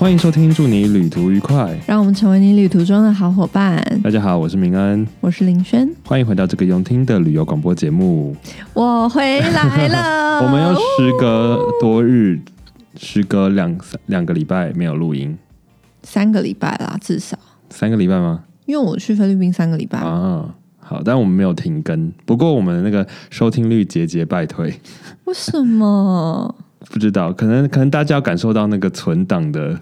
欢迎收听，祝你旅途愉快。让我们成为你旅途中的好伙伴。大家好，我是明安，我是林轩，欢迎回到这个用听的旅游广播节目。我回来了。我们又时隔多日，时隔两三两个礼拜没有录音，三个礼拜啦，至少，三个礼拜吗？因为我去菲律宾三个礼拜。啊，好，但我们没有停更，不过我们那个收听率节节败退，为什么？不知道，可能可能大家要感受到那个存档的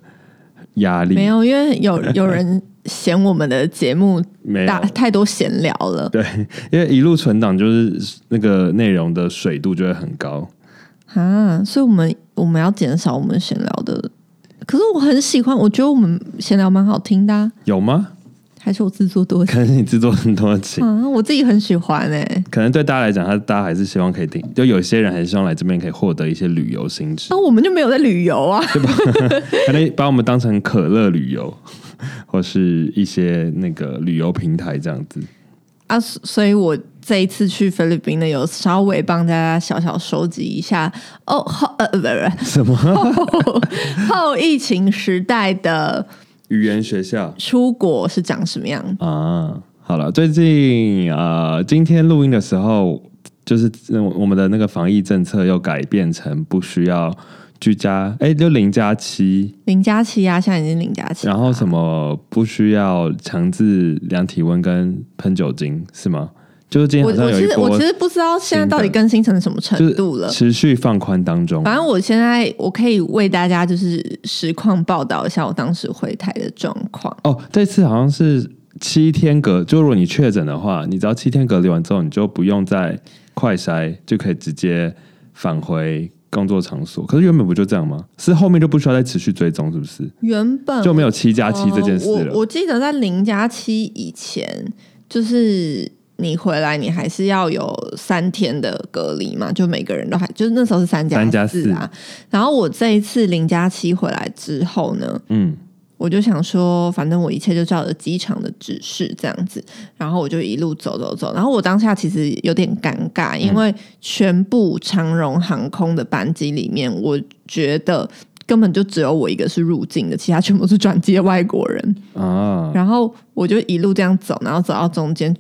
压力，没有，因为有 有人嫌我们的节目没有大太多闲聊了对，因为一路存档就是那个内容的水度就会很高。啊，所以我们我们要减少我们闲聊的。可是我很喜欢，我觉得我们闲聊蛮好听的、啊，有吗？还是我自作多情。可能你自作很多情，嗯？我自己很喜欢哎、可能对大家来讲，他大家还是希望可以听，就有些人还是希望来这边可以获得一些旅游心智那、，我们就没有在旅游啊。对吧？可能 把我们当成可乐旅游，或是一些那个旅游平台这样子。啊，所所以我这一次去菲律宾呢，有稍微帮大家小小收集一下。哦，后呃不不。什么？后后疫情时代的语言学校出国是长什么样？啊？好了，最近呃，今天录音的时候，就是呃我们的那个防疫政策又改变成不需要居家，哎，就零加七，零加七啊，现在已经零加七，然后什么不需要强制量体温跟喷酒精是吗？就是今天我好像我其实有一波我其实不知道现在到底更新成什么程度了。持续放宽当中。反正我现在我可以为大家就是实况报道一下我当时回台的状况。哦，这次好像是七天隔，就如果你确诊的话，你只要七天隔离完之后，你就不用再快筛，就可以直接返回工作场所。可是原本不就这样吗？是后面就不需要再持续追踪，是不是？原本就没有七加七这件事了。我记得在零加七以前，就是你回来，你还是要有三天的隔离嘛，就每个人都还就是那时候是三三加四啊。然后我这一次零加七回来之后呢，嗯，我就想说，反正我一切就照着机场的指示这样子，然后我就一路走走走。然后我当下其实有点尴尬，因为全部长荣航空的班机里面，我觉得根本就只有我一个是入境的，其他全部是转机的外国人。啊，然后我就一路这样走，然后走到中间，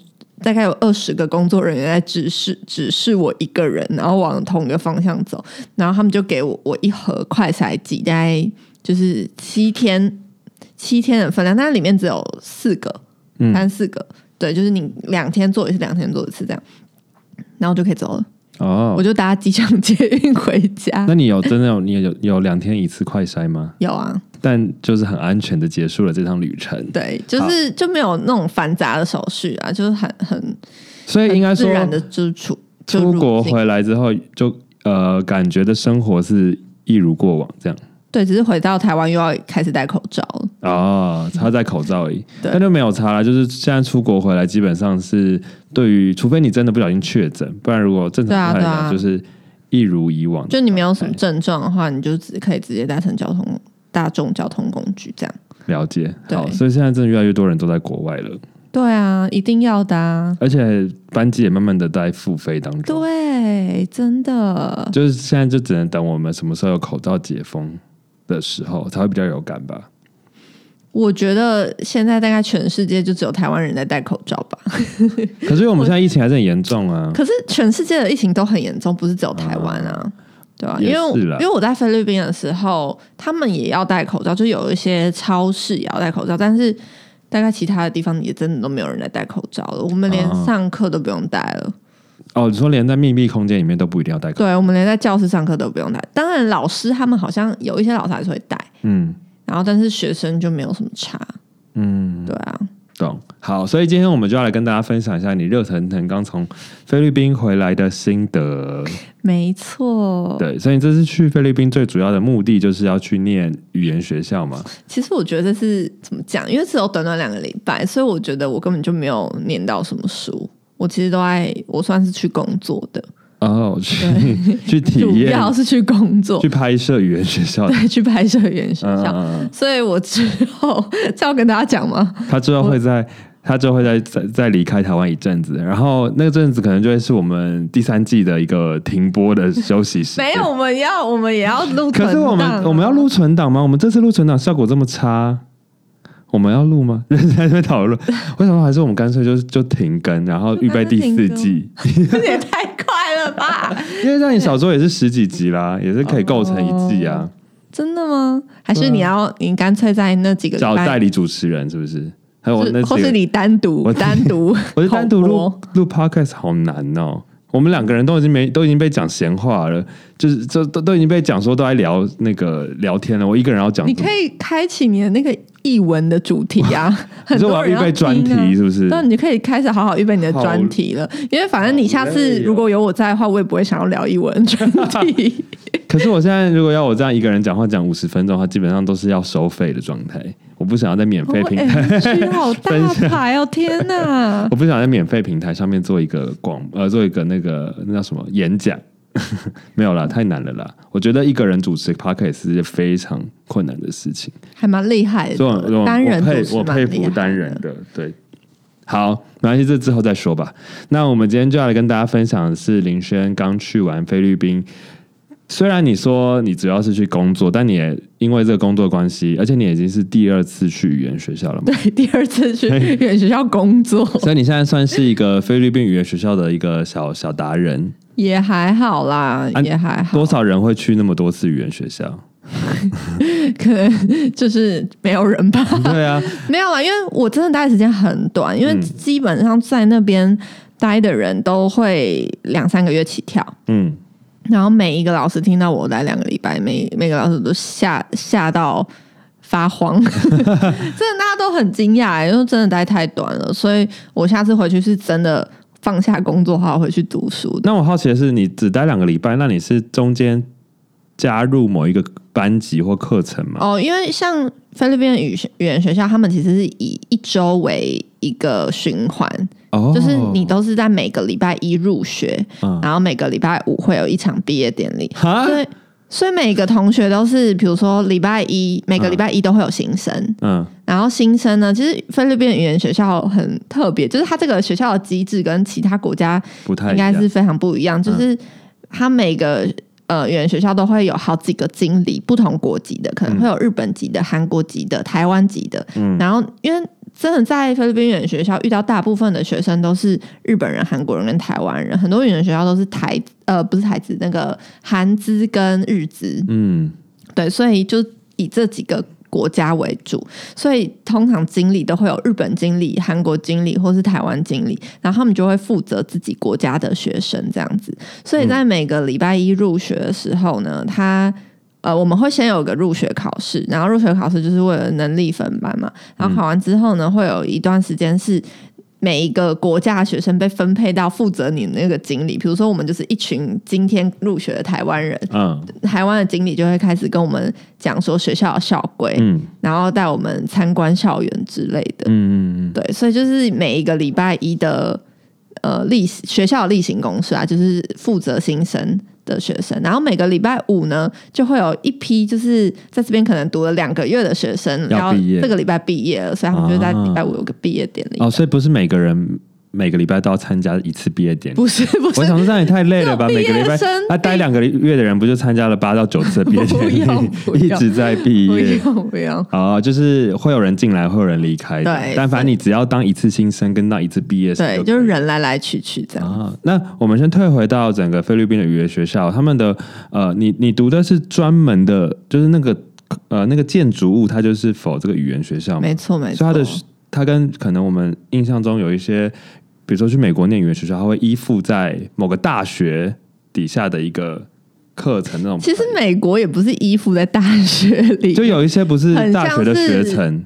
大概有二十个工作人员在指示指示我一个人，然后往同一个方向走，然后他们就给我我一盒快筛剂，大概就是七天七天的分量，但是里面只有四个，嗯。三四个，对，就是你两天做一次，两天做一次这样，然后就可以走了，哦。我，就搭机场 捷运回家。那。你有真的有你有有两天一次快筛吗？有啊，但就是很安全的结束了这趟旅程。对，就是就没有那种繁杂的手续啊，就是很很所以应该说，自然的就出出国回来之后，就呃，感觉的生活是一如过往这样。对，只是回到台湾又要开始戴口罩了。哦，他戴口罩而已，对那就没有差了。就是现在出国回来，基本上是对于，除非你真的不小心确诊，不然如果正常对啊来讲，对啊就是一如以往。就你没有什么症状的话，你就只可以直接搭乘交通大众交通工具这样。了解，对好，所以现在真的越来越多人都在国外了，对啊，一定要的啊。而且班机也慢慢的在复飞当中。对，真的。就是现在就只能等我们什么时候有口罩解封的时候，才会比较有感吧。我觉得现在大概全世界就只有台湾人在戴口罩吧。可是我们 现在疫情还是很严重啊，可是全世界的疫情都很严重，不是只有台湾啊。对啊、因也为因为我在菲律宾的时候，他们也要戴口罩，就有一些超市也要戴口罩，但是大概其他的地方也真的都没有人在戴口罩了。我们连啊上课都不用戴了。哦，你说连在密闭空间里面都不一定要戴口罩，对，我们连在教室上课都不用戴。当然，老师他们好像有一些老师还是会戴，嗯然后但是学生就没有什么差。嗯，对啊，懂。好，所以今天我们就要来跟大家分享一下你热腾腾刚从菲律宾回来的心得。没错。对，所以这次去菲律宾最主要的目的就是要去念语言学校嘛。其实我觉得这是怎么讲？因为只有短短两个礼拜，所以我觉得我根本就没有念到什么书。我其实都在，我算是去工作的，哦，去 去体验主验，要是去工作去，拍摄语言学校。对，去拍摄语言学校。所以我之后这要跟大家讲吗？他之后会在他之后会再再再离开台湾一阵子，然后那个阵子可能就会是我们第三季的一个停播的休息时。没有，我们要我们也要录啊，可是我们我们要录存档吗？我们这次录存档效果这么差，我们要录吗？人 在那边讨论，为什么还是我们干脆就就停更，然后预备第四季？这也太快了吧！因为像你小说也是十几集啦，也是可以构成一季啊。真的吗？还是你要你干脆在那几个找代理主持人是不是？还有我那几个或是你单独我单独 我是单独录录 podcast 好难哦。我们两个人都已经没都已经被讲闲话了，就是这都都已经被讲说都在聊那个聊天了。我一个人要讲，你可以开启你的那个译文的主题啊，很你说我要多人预备专听啊题是不是？那你就可以开始好好预备你的专题了，因为反正你下次哦如果有我在的话，我也不会想要聊译文专题。可是我现在如果要我这样一个人讲话讲五十分钟的话，基本上都是要收费的状态。我不想要在免费平台，好大牌哦！天哪 我，不想在免费平台上面做一个广呃做一个那个那叫什么演讲。没有啦，太难了啦！我觉得一个人主持 podcast 是一件非常困难的事情。还蛮厉害所以我的，我单人我佩主持我佩服单人的，对。好，没关系，这之后再说吧。那我们今天就要来跟大家分享的是林轩刚去完菲律宾。虽然你说你主要是去工作，但你也因为这个工作关系，而且你已经是第二次去语言学校了嘛，对，第二次去语言学校工作 所以你现在算是一个菲律宾语言学校的一个小小达人。也还好啦，啊也还好。多少人会去那么多次语言学校？可能就是没有人吧。对啊，没有啊，因为我真的待的时间很短，因为嗯基本上在那边待的人都会两三个月起跳。嗯，然后每一个老师听到我来两个礼拜，每每个老师都吓吓到发慌，真的大家都很惊讶，因为真的待太短了，所以我下次回去是真的放下工作，好好回去读书。那我好奇的是，你只待两个礼拜，那你是中间加入某一个班级或课程吗？哦，因为像菲律宾语语言学校，他们其实是以一周为一个循环，哦。就是你都是在每个礼拜一入学，嗯。然后每个礼拜五会有一场毕业典礼，哈？所以所以每个同学都是，比如说礼拜一，每个礼拜一都会有新生，嗯。然后新生呢，其实菲律宾语言学校很特别，就是它这个学校的机制跟其他国家不太应该是非常不一样，就是它每个。呃，语言学校都会有好几个经理，不同国籍的，可能会有日本籍的、韩国籍的、台湾籍的。嗯然后，因为真的在菲律宾语言学校遇到大部分的学生都是日本人、韩国人跟台湾人，很多语言学校都是台呃不是台资，那个韩资跟日资。嗯对，所以就以这几个国家为主，所以通常经理都会有日本经理、韩国经理或是台湾经理，然后他们就会负责自己国家的学生这样子。所以在每个礼拜一入学的时候呢，他。呃，我们会先有个入学考试，然后入学考试就是为了能力分班嘛。然后考完之后呢，会有一段时间是每一个国家的学生被分配到负责你的那个经理。比如说，我们就是一群今天入学的台湾人，嗯台湾的经理就会开始跟我们讲说学校的校规，嗯然后带我们参观校园之类的。嗯嗯对，所以就是每一个礼拜一的呃例学校的例行公事啊，就是负责新生的学生，然后每个礼拜五呢，就会有一批就是在这边可能读了两个月的学生，然后要这个礼拜毕业了，所以他们就在礼拜五有个毕业典礼。哦，所以不是每个人每个礼拜都要参加一次毕业典礼。不是 不是我，想说这样也太累了吧？每个礼拜毕业生他待两个月的人，不就参加了八到九次的毕业典礼 一直在毕不业。用不用。哦，就是会有人进来，会有人离开。对但反正你只要当一次新生跟当一次毕业生对，就是人来来去去这样。啊，那我们先退回到整个菲律宾的语言学校，他们的呃，你你读的是专门的，就是那个呃那个建筑物，它就是否这个语言学校嘛？没错没错，所以它的它跟可能我们印象中有一些，比如说去美国念语言学校，它会依附在某个大学底下的一个课程那种。其实美国也不是依附在大学里，就有一些不是大学的学程，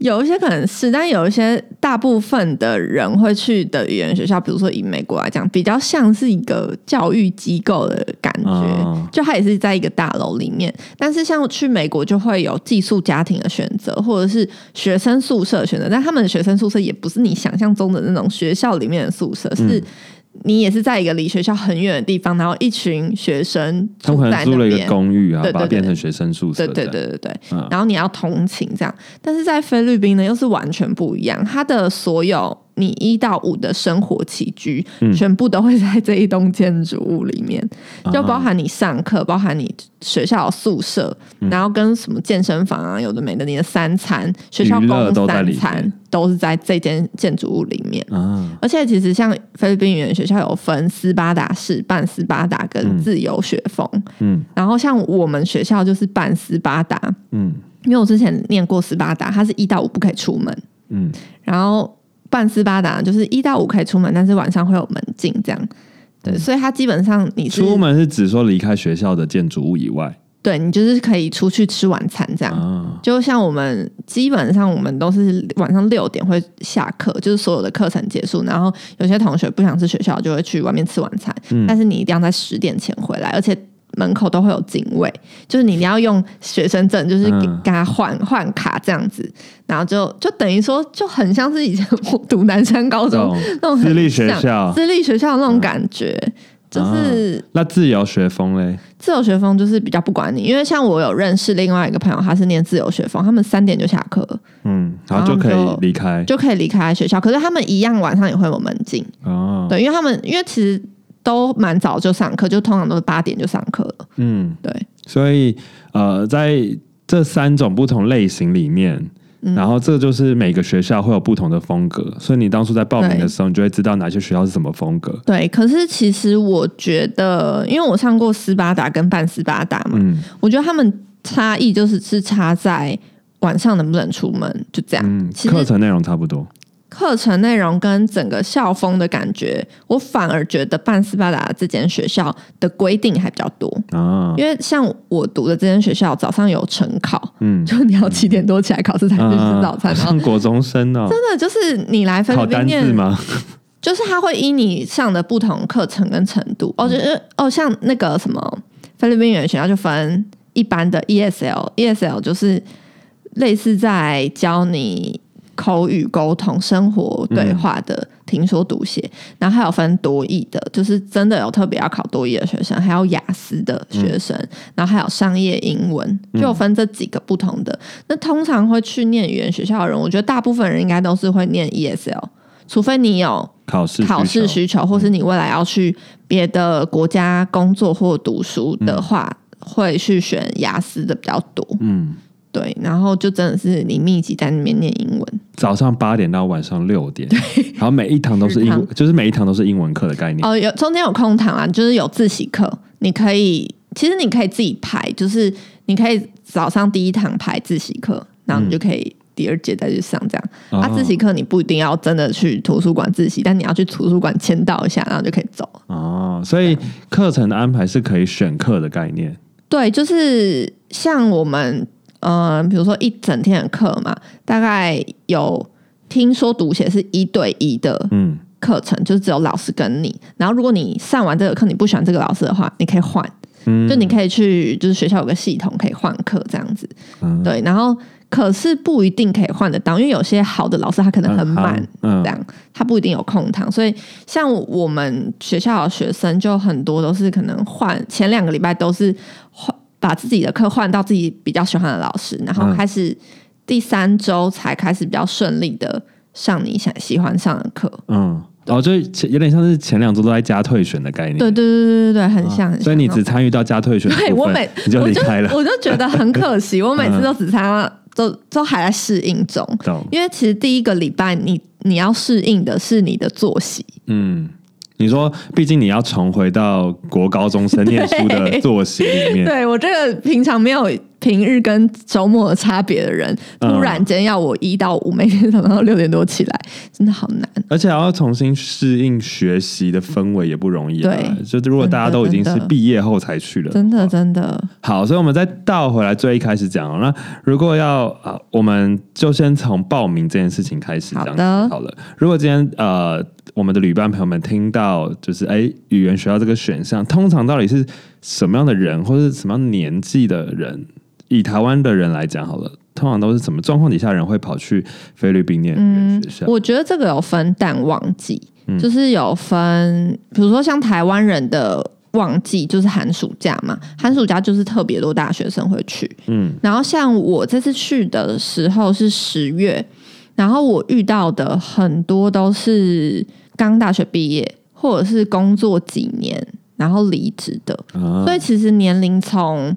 有一些可能是，但有一些大部分的人会去的语言学校，比如说以美国来讲，比较像是一个教育机构的感觉，哦就它也是在一个大楼里面。但是像去美国就会有寄宿家庭的选择，或者是学生宿舍的选择，但他们的学生宿舍也不是你想象中的那种学校里面的宿舍，是。你也是在一个离学校很远的地方，然后一群学生他们可住在能租了一个那边。公寓啊，对对把它变成学生宿舍对。对对对对，嗯然后你要通勤这样，但是在菲律宾呢又是完全不一样，它的所有你一到五的生活起居，嗯。全部都会在这一栋建筑物里面，啊就包含你上课，包含你学校宿舍，嗯。然后跟什么健身房啊，有的没的，你的三餐，学校供三餐面都是在这间建筑物里面。啊，而且其实像菲律宾语言学校有分斯巴达式、半斯巴达跟自由学风，嗯。然后像我们学校就是半斯巴达，嗯。因为我之前念过斯巴达，它是一到五不可以出门，嗯，然后半斯巴达就是一到五可以出门，但是晚上会有门禁这样。对，所以它基本上你出门是指说离开学校的建筑物以外对你就是可以出去吃晚餐这样。啊，就像我们基本上我们都是晚上六点会下课，就是所有的课程结束，然后有些同学不想吃学校，就会去外面吃晚餐，嗯但是你一定要在十点前回来，而且门口都会有警卫，就是你要用学生证，就是给他换换卡这样子，然后就就等于说就很像是以前我读南山高中那种私立学校。私立学校那种感觉。就是那自由学风嘞，自由学风就是比较不管你，因为像我有认识另外一个朋友，他是念自由学风，他们三点就下课，嗯，然后就可以离开。就可以离开学校。可是他们一样晚上也会有门禁，哦，对，因为他们因为其实都蛮早就上课，就通常都是八点就上课了，嗯，对，所以呃，在这三种不同类型里面。嗯然后这就是每个学校会有不同的风格，所以你当初在报名的时候，你就会知道哪些学校是什么风格。对。可是其实我觉得，因为我上过斯巴达跟半斯巴达嘛，嗯我觉得他们差异就是是差在晚上能不能出门，就这样。嗯，课程内容差不多。课程内容跟整个校风的感觉，我反而觉得半斯巴达这间学校的规定还比较多。啊，因为像我读的这间学校，早上有晨考，嗯，就你要七点多起来考试才去吃早餐，然后像国中生哦，真的就是你来菲律考单宾念字，吗？就是他会依你上的不同课程跟程度，哦，就是哦，像那个什么菲律宾语言学校就分一般的 E ESL，ESL 就是类似在教你口语沟通、生活对话的听说读写，然后还有分多译的，就是真的有特别要考多译的学生，还有雅思的学生，然后还有商业英文，就有分这几个不同的。那通常会去念语言学校的人，我觉得大部分人应该都是会念 ESL，除非你有考试考试需需求，或是你未来要去别的国家工作或读书的话，会去选雅思的比较多。嗯，对，然后就真的是你密集在那边念英文。早上八点到晚上六点，然后每一堂都是英文，就是每一堂都是英文课的概念。哦，有中间有空堂啊，就是有自习课，你可以其实你可以自己排，就是你可以早上第一堂排自习课，然后你就可以第二节再去上这样。哦啊，自习课你不一定要真的去图书馆自习，但你要去图书馆签到一下，然后就可以走。哦，所以课程的安排是可以选课的概念。对，就是像我们，呃，比如说一整天的课嘛，大概有听说读写是一对一的嗯，课程，就是只有老师跟你。然后如果你上完这个课你不喜欢这个老师的话，你可以换，嗯就你可以去，就是学校有个系统可以换课这样子。嗯对，然后可是不一定可以换得到，因为有些好的老师他可能很满，嗯这样他不一定有空堂，所以像我们学校的学生就很多都是可能换前两个礼拜都是换把自己的课换到自己比较喜欢的老师，然后嗯开始第三周才开始比较顺利的上你想喜欢上的课。嗯，哦，就有点像是前两周都在加退选的概念。对对对对对对，很像。所以你只参与到加退选对我每你就我离开了。我就觉得很可惜，我每次都只参加，都都还在适应中。因为其实第一个礼拜你你要适应的是你的作息，嗯，你说，毕竟你要重回到国高中生念书的作息里面，对我这个平常没有平日跟周末的差别的人，嗯突然间要我一到五每天早上六点多起来，真的好难。而且还要重新适应学习的氛围也不容易、啊。对就是如果大家都已经是毕业后才去了，真的真的，好，所以我们再倒回来最一开始讲哦。那如果要啊、我们就先从报名这件事情开始，这样子好的好了。如果今天呃，我们的旅伴朋友们听到就是哎，语言学校这个选项，通常到底是什么样的人，或者是什么样年纪的人？以台湾的人来讲好了，通常都是什么状况底下人会跑去菲律宾念学校？我觉得这个有分淡旺季，嗯就是有分，比如说像台湾人的旺季就是寒暑假嘛，寒暑假就是特别多大学生会去。嗯，然后像我这次去的时候是十月，然后我遇到的很多都是刚大学毕业或者是工作几年然后离职的，啊所以其实年龄从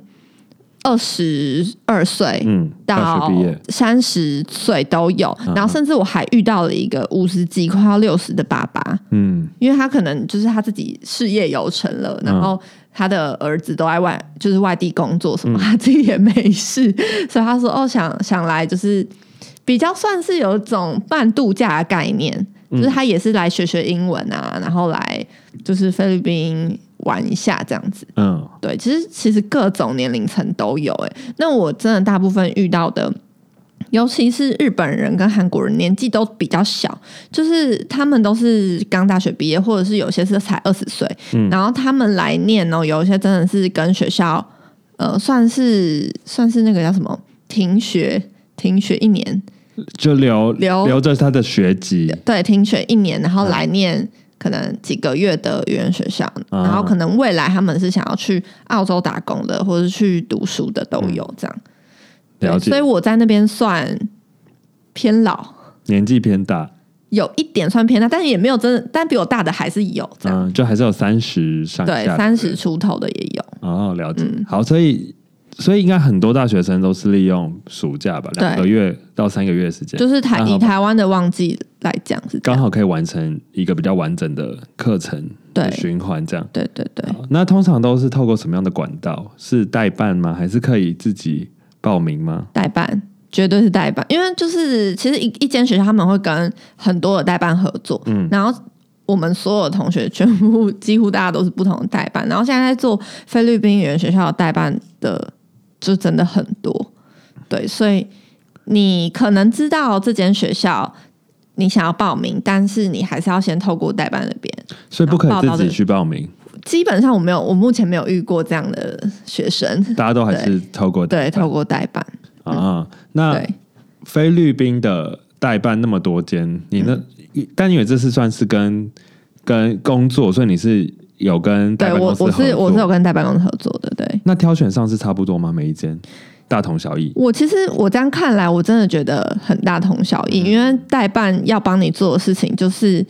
二十二岁。嗯，到三十岁都有，嗯然后甚至我还遇到了一个五十几快要六十的爸爸，嗯。因为他可能就是他自己事业有成了，然后他的儿子都在外就是外地工作什么，他自己也没事，所以他说哦想想来就是比较算是有一种半度假的概念，就是他也是来学学英文啊，然后来就是菲律宾玩一下这样子。嗯。对，其实其实各种年龄层都有哎、那我真的大部分遇到的，尤其是日本人跟韩国人，年纪都比较小，就是他们都是刚大学毕业，或者是有些是才二十岁，嗯。然后他们来念哦，有一些真的是跟学校呃算是算是那个叫什么停学停学一年，就留留。留着他的学籍，对，停学一年，然后来念可能几个月的语言学校，啊然后可能未来他们是想要去澳洲打工的，或者是去读书的都有这样。对了解所以我在那边算偏老，年纪偏大，有一点算偏大，但是也没有真的，但比我大的还是有这样。嗯，就还是有三十上对，下，三十出头的也有。哦，了解。嗯好，所以所以应该很多大学生都是利用暑假吧，对两个月到三个月的时间，就是台以台湾的旺季来讲是。刚好可以完成一个比较完整的课程的对循环，这样。对对对，那通常都是透过什么样的管道？是代办吗？还是可以自己报名吗？代办绝对是代办，因为就是其实一一间学校他们会跟很多的代办合作，嗯然后我们所有同学全部几乎大家都是不同的代办，然后现在在做菲律宾语言学校的代办的就真的很多，对，所以你可能知道这间学校。你想要报名，但是你还是要先透过代办那边。所以不可以自己去报名，基本上我没有，我目前没有遇过这样的学生。大家都还是透过对，透过代办。啊。那，菲律宾的代办那么多间，你那、嗯但因为这次算是跟跟工作，所以你是有跟代对我办公司合作我是我是有跟代办公司合作的。对，那挑选上是差不多吗？每一间大同小异。我其实我这样看来，我真的觉得很大同小异，因为代办要帮你做的事情就是。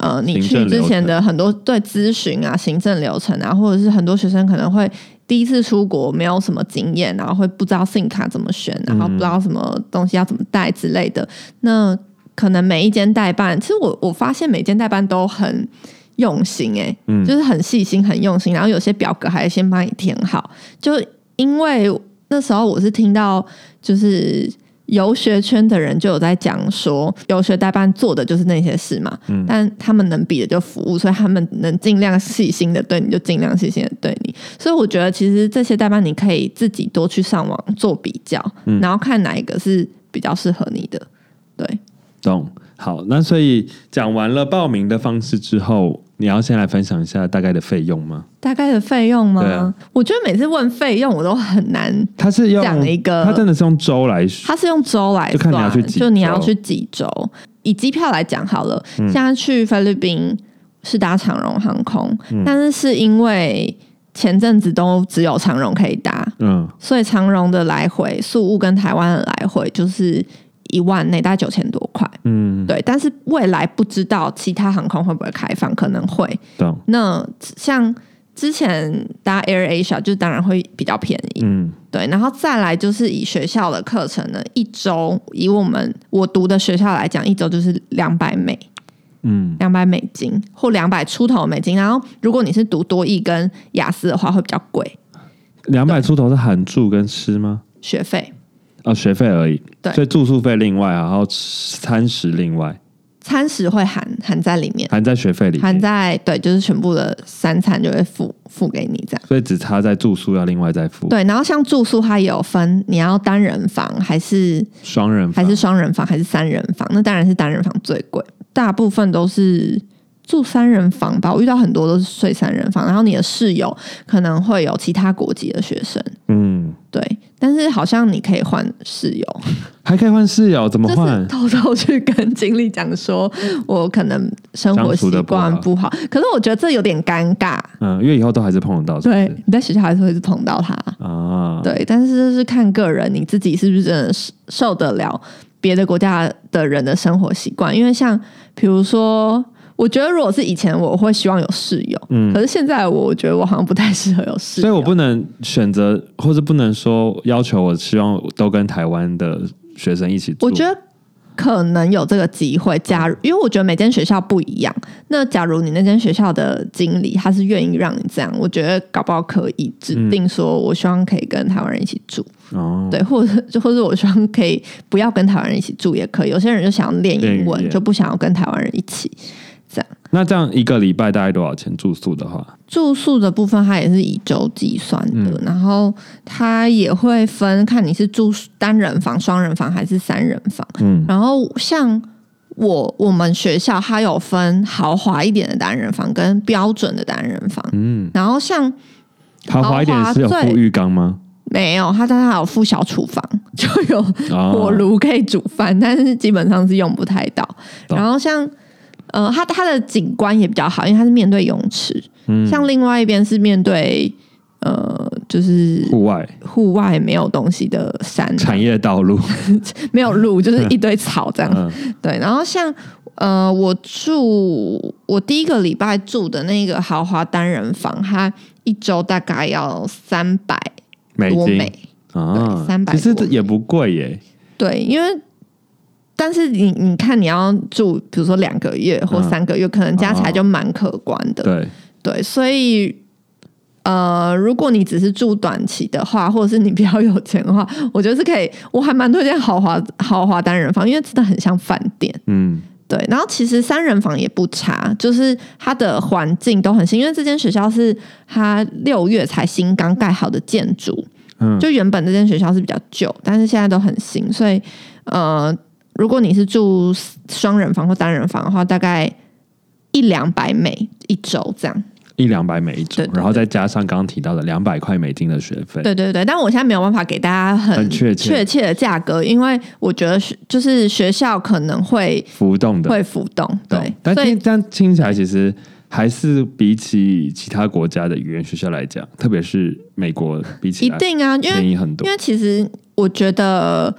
呃，你去之前的很多对咨询啊、行政流程啊，或者是很多学生可能会第一次出国没有什么经验，然后会不知道 SIM 卡怎么选，然后不知道什么东西要怎么带之类的。那可能每一间代办，其实我我发现每间代办都很用心、欸，嗯就是很细心、很用心，然后有些表格还先帮你填好，就因为那时候我是听到就是。游学圈的人就有在讲说，游学代办做的就是那些事嘛，嗯但他们能比的就服务，所以他们能尽量细心的对你，就尽量细心的对你。所以我觉得其实这些代办你可以自己多去上网做比较，嗯然后看哪一个是比较适合你的。对，懂。好，那所以讲完了报名的方式之后，你要先来分享一下大概的费用吗？大概的费用吗？我觉得每次问费用我都很难，他是用讲一个他真的是用周来他是用周来就看算，你要去几就你要去几周。以机票来讲好了，嗯现在去菲律宾是搭长荣航空，嗯但是是因为前阵子都只有长荣可以搭，嗯所以长荣的来回宿务跟台湾的来回就是一万内，大概九千多块。嗯，对，但是未来不知道其他航空会不会开放，可能会。懂。那像之前搭 Air Asia 就当然会比较便宜，嗯对，然后再来就是以学校的课程呢，一周以我们我读的学校来讲，一周就是两百美，嗯两百美金或两百出头美金。然后如果你是读多益跟雅思的话，会比较贵，两百出头是含住跟吃吗？学费。哦，学费而已。对所以住宿费另外，然后餐食另外，餐食会含含在里面，含在学费里含。在对，就是全部的三餐就会付付给你这样。所以只差在住宿要另外再付。对，然后像住宿它也有分，你要单人房还是双人房还是双人房还是三人房？那当然是单人房最贵，大部分都是住三人房吧。我遇到很多都是睡三人房，然后你的室友可能会有其他国籍的学生，嗯对。但是好像你可以换室友，还可以换室友，怎么就是换？偷偷去跟经理讲说，我可能生活习惯不好，可是我觉得这有点尴尬。嗯，因为以后都还是碰得到，是是对，你在学校还是会一直碰到他，啊，对，但是就是看个人，你自己是不是真的是受得了别的国家的人的生活习惯？因为像比如说，我觉得如果是以前，我会希望有室友，嗯可是现在我我觉得我好像不太适合有室友，所以我不能选择，或者不能说要求我希望都跟台湾的学生一起住。我觉得可能有这个机会。假如因为我觉得每间学校不一样，那假如你那间学校的经理他是愿意让你这样，我觉得搞不好可以指定说，我希望可以跟台湾人一起住，哦，对，或者就或者我希望可以不要跟台湾人一起住也可以。有些人就想要练英文，就不想要跟台湾人一起。那这样一个礼拜大概多少钱住宿的话？住宿的部分，它也是以周计算的，嗯然后它也会分看你是住单人房、双人房还是三人房。嗯，然后像我我们学校，它有分豪华一点的单人房跟标准的单人房。嗯，然后像豪华一点是有附浴缸吗？没有，它但它有附小厨房，就有哦火炉可以煮饭，但是基本上是用不太到。然后像呃，它它的景观也比较好，因为它是面对泳池。嗯，像另外一边是面对呃，就是户外户外没有东西的山，产业道路，没有路，就是一堆草这样。嗯对，然后像呃，我住我第一个礼拜住的那个豪华单人房，它一周大概要三百美金多美。啊对300其实这也不贵耶。对，因为但是你你看你要住，比如说两个月或嗯三个月，可能加起来就蛮可观的。对，对，所以呃，如果你只是住短期的话，或者是你比较有钱的话，我觉得是可以。我还蛮推荐豪华豪华单人房，因为真的很像饭店。嗯，对，然后其实三人房也不差，就是它的环境都很新，因为这间学校是它六月才新刚盖好的建筑，嗯就原本这间学校是比较旧，但是现在都很新，所以呃，如果你是住双人房或单人房的话，大概一两百美一周这样。一两百美一周对，对然后再加上刚刚提到的两百块美金的学费。对对对，但我现在没有办法给大家很很确切确切的价格，因为我觉得学就是学校可能会浮动的，会浮动，对，但听但听起来其实还是比起其他国家的语言学校来讲，特别是美国比起一定啊，因为便宜很多因。为其实我觉得，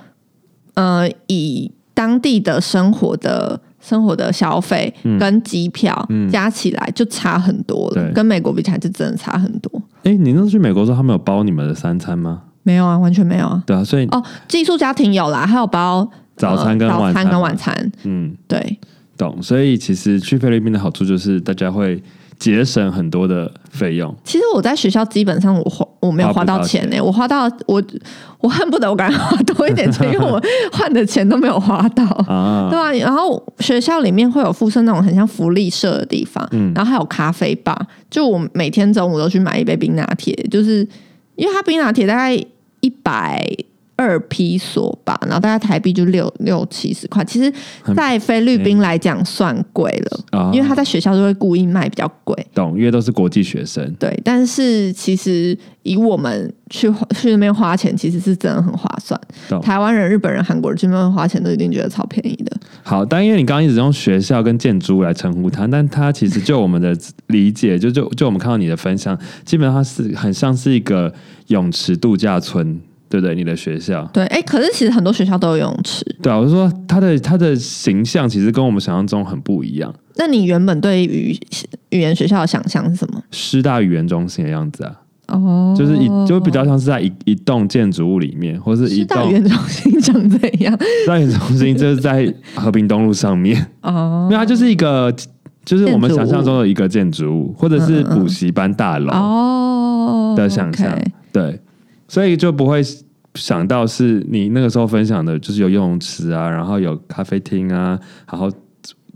呃，以当地的生活的生活的消费跟机票嗯加起来就差很多了，对跟美国比起来就真的差很多。哎，你那时候去美国的时候，他们有包你们的三餐吗？没有啊，完全没有啊。对啊，所以哦，寄宿家庭有啦，还有包早餐跟晚餐餐跟晚餐，嗯，对懂。所以其实去菲律宾的好处就是大家会节省很多的费用。其实我在学校基本上我花我没有花到钱呢、我花到我我恨不得我赶快花多一点钱，因为我换的钱都没有花到。啊对，啊，然后学校里面会有附设那种很像福利社的地方，嗯然后还有咖啡吧。就我每天中午都去买一杯冰拿铁，就是因为它冰拿铁大概一百二批索吧，然后大概台币就六六七十块。其实，在菲律宾来讲算贵了，啊因为他在学校就会故意卖比较贵。懂，因为都是国际学生。对，但是其实以我们去去那边花钱，其实是真的很划算。台湾人、日本人、韩国人去那边花钱都一定觉得超便宜的。好，但因为你刚刚一直用学校跟建筑物来称呼它，但它其实就我们的理解，就就就我们看到你的分享，基本上是很像是一个泳池度假村，对不对？你的学校，对，哎，可是其实很多学校都有泳池。对啊，我是说它的它的形象其实跟我们想象中很不一样，那你原本对语语言学校的想象是什么？师大语言中心的样子啊，哦就是一就比较像是在一一栋建筑物里面，或是一栋语言中心长怎样？师大语言中心，就是在和平东路上面，哦因为它就是一个。就是我们想象中的一个建筑物，或者是补习班大楼，哦的想象对，所以就不会想到是你那个时候分享的，就是有游泳池啊，然后有咖啡厅啊，然后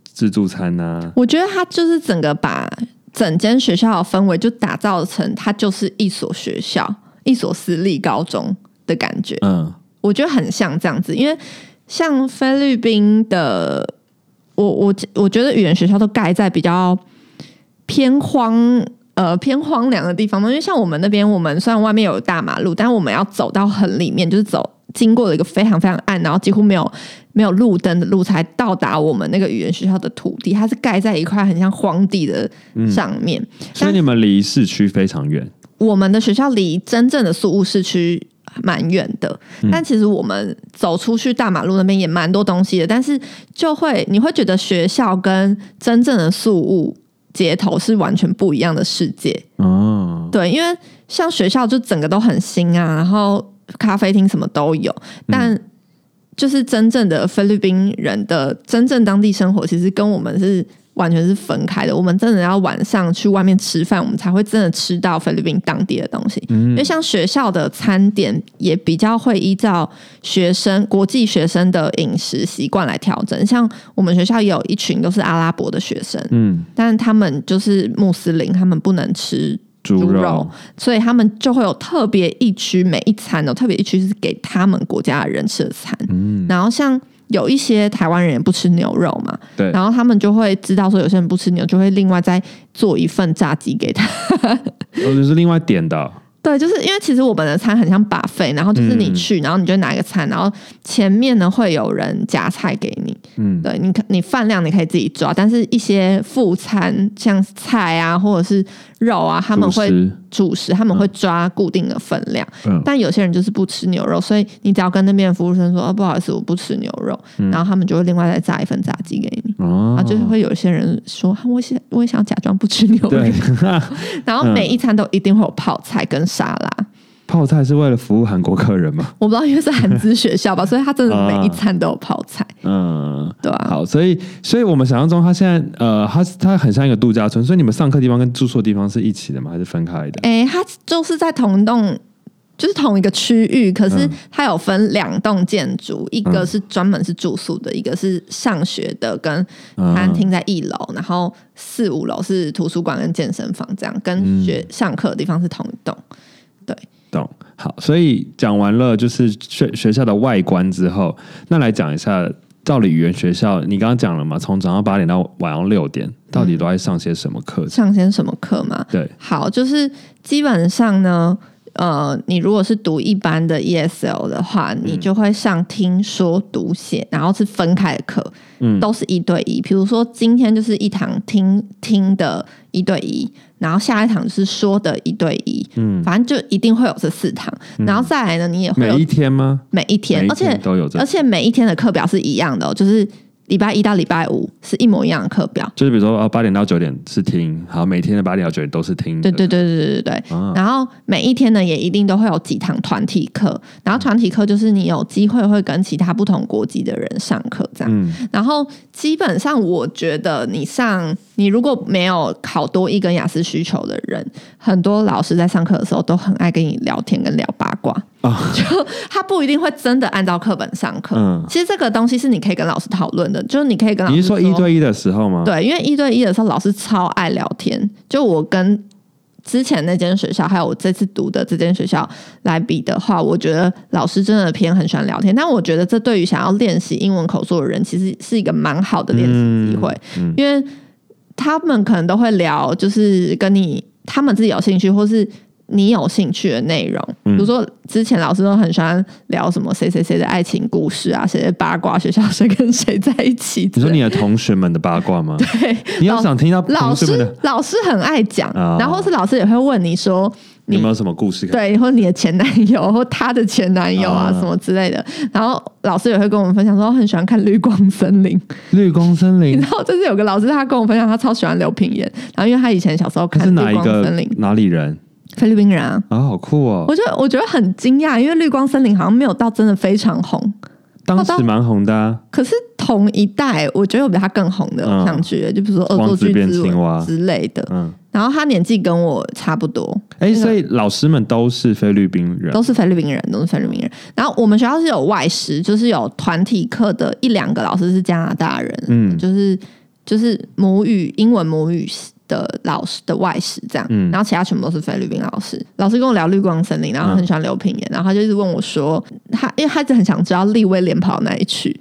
自助餐啊，我觉得他就是整个把整间学校的氛围就打造成它就是一所学校，一所私立高中的感觉。嗯我觉得很像这样子，因为像菲律宾的，我我我觉得语言学校都盖在比较偏荒呃偏荒凉的地方嘛？因为像我们那边，我们虽然外面有大马路，但我们要走到很里面，就是走经过了一个非常非常暗，然后几乎没有没有路灯的路，才到达我们那个语言学校的土地。它是盖在一块很像荒地的上面，所以你们离市区非常远。我们的学校离真正的宿务市区蛮远的，但其实我们走出去大马路那边也蛮多东西的，但是就会你会觉得学校跟真正的宿务街头是完全不一样的世界。哦，对，因为像学校就整个都很新啊，然后咖啡厅什么都有，但就是真正的菲律宾人的真正当地生活，其实跟我们是完全是分开的。我们真的要晚上去外面吃饭，我们才会真的吃到菲律宾当地的东西。因为像学校的餐点也比较会依照学生国际学生的饮食习惯来调整。像我们学校也有一群都是阿拉伯的学生，嗯，但他们就是穆斯林，他们不能吃猪肉猪肉，所以他们就会有特别一区，每一餐哦，特别一区是给他们国家的人吃的餐。嗯，然后像有一些台湾人也不吃牛肉嘛，对，然后他们就会知道说有些人不吃牛，就会另外再做一份炸鸡给他。我 就是另外点的哦。对，就是因为其实我们的餐很像把费，然后就是你去，然后你就拿一个餐，然后前面呢会有人夹菜给你，嗯，对你可你饭量你可以自己抓，但是一些副餐像菜啊或者是肉啊，他们会主食他们会抓固定的分量，嗯。但有些人就是不吃牛肉，所以你只要跟那边的服务生说，哦，不好意思，我不吃牛肉，然后他们就会另外再炸一份炸鸡给你。哦。啊，就是会有一些人说，啊我想我也想假装不吃牛肉，，然后每一餐都一定会有泡菜跟沙拉。泡菜是为了服务韩国客人吗？我不知道，因为是韩资学校吧，所以他真的每一餐都有泡菜，嗯，对啊，好，所以所以我们想象中，他现在呃，他他很像一个度假村，所以你们上课地方跟住宿的地方是一起的吗？还是分开的？诶，他就是在同一栋，就是同一个区域，可是嗯它有分两栋建筑，一个是专门是住宿的，一个是上学的，跟嗯餐厅在一楼，然后四五楼是图书馆跟健身房，这样嗯跟学上课的地方是同一栋。对懂。好，所以讲完了就是学学校的外观之后，那来讲一下到底语言学校，你刚刚讲了嘛，从早上八点到晚上六点，到底都在上些什么课程？上些什么课嘛？对，好，就是基本上呢，呃，你如果是读一般的 ESL 的话，你就会上听说读写，然后是分开的课，嗯都是一对一。比如说今天就是一堂听听的一对一，然后下一堂是说的一对一，嗯，反正就一定会有这四堂。然后再来呢，你也会有每一天吗？每一天，而且都有而，且每一天的课表是一样的、哦，就是礼拜一到礼拜五是一模一样的课表。就是比如说啊，八点到九点是听，好，每天的八点到九点都是听的。对对对对对对对。啊然后每一天呢，也一定都会有几堂团体课，然后团体课就是你有机会会跟其他不同国籍的人上课这样。嗯然后基本上，我觉得你上你如果没有考多一跟雅思需求的人，很多老师在上课的时候都很爱跟你聊天跟聊八卦，啊，就他不一定会真的按照课本上课。嗯其实这个东西是你可以跟老师讨论的，就是你可以跟老师你是说一对一的时候吗？，对，因为一对一的时候，老师超爱聊天。就我跟之前那间学校，还有我这次读的这间学校来比的话，我觉得老师真的偏很喜欢聊天。但我觉得这对于想要练习英文口述的人，其实是一个蛮好的练习机会，嗯因为他们可能都会聊，就是跟你他们自己有兴趣，或是。你有兴趣的内容，比嗯如说之前老师都很喜欢聊什么谁谁谁的爱情故事啊，谁的八卦，学校谁跟谁在一起。你说你的同学们的八卦吗？对，你要想听到老师老师很爱讲，哦然后是老师也会问你说你有没有什么故事？对，或你的前男友 或他的前男友啊、啊什么之类的，然后老师也会跟我们分享说，很喜欢看《绿光森林》，绿光森林然后就是有个老师他跟我分享，他超喜欢刘品言，然后因为他以前小时候看《绿光森林》，哪里人菲律宾人啊。啊？好酷哦！我觉得我觉得很惊讶，因为《绿光森林》好像没有到真的非常红，当时蛮红的啊，可是同一代我觉得有比他更红的偶像剧，就比如说《恶作剧之吻青蛙》之类的。嗯，然后他年纪跟我差不多，哎，所以老师们都是菲律宾人。都是菲律宾人，都是菲律宾人。然后我们学校是有外师，就是有团体课的一两个老师是加拿大人，嗯。就是就是母语英文母语的老师的外师这样，嗯然后其他全部都是菲律宾老师。老师跟我聊绿光森林，然后很喜欢刘品言，然后他就一直问我说，他因为他一直很想知道立威廉跑到哪里去，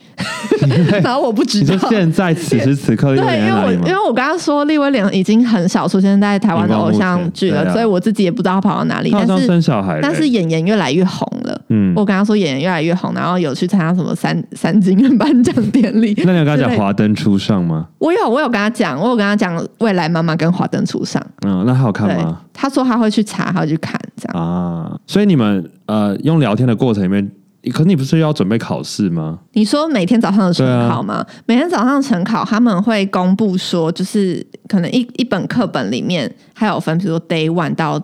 然后我不知道。现在此时此刻对，因为我因？为我刚刚说立威廉已经很少出现在台湾的偶像剧了，所以我自己也不知道他跑到哪里。但是生小孩了，但是演员越来越红了。嗯，我跟他说演员越来越红，然后有去参加什么三三金人颁奖典礼。那你有跟他讲华灯初上吗？我有我有跟他讲，我有跟他讲未来妈妈跟华灯初上。嗯，那好看对吗？，他说他会去查，他会去看这样。啊，所以你们呃用聊天的过程里面，可是你不是要准备考试吗？你说每天早上的晨啊考吗？每天早上晨考他们会公布说，就是可能一一本课本里面还有分，比如说 day one 到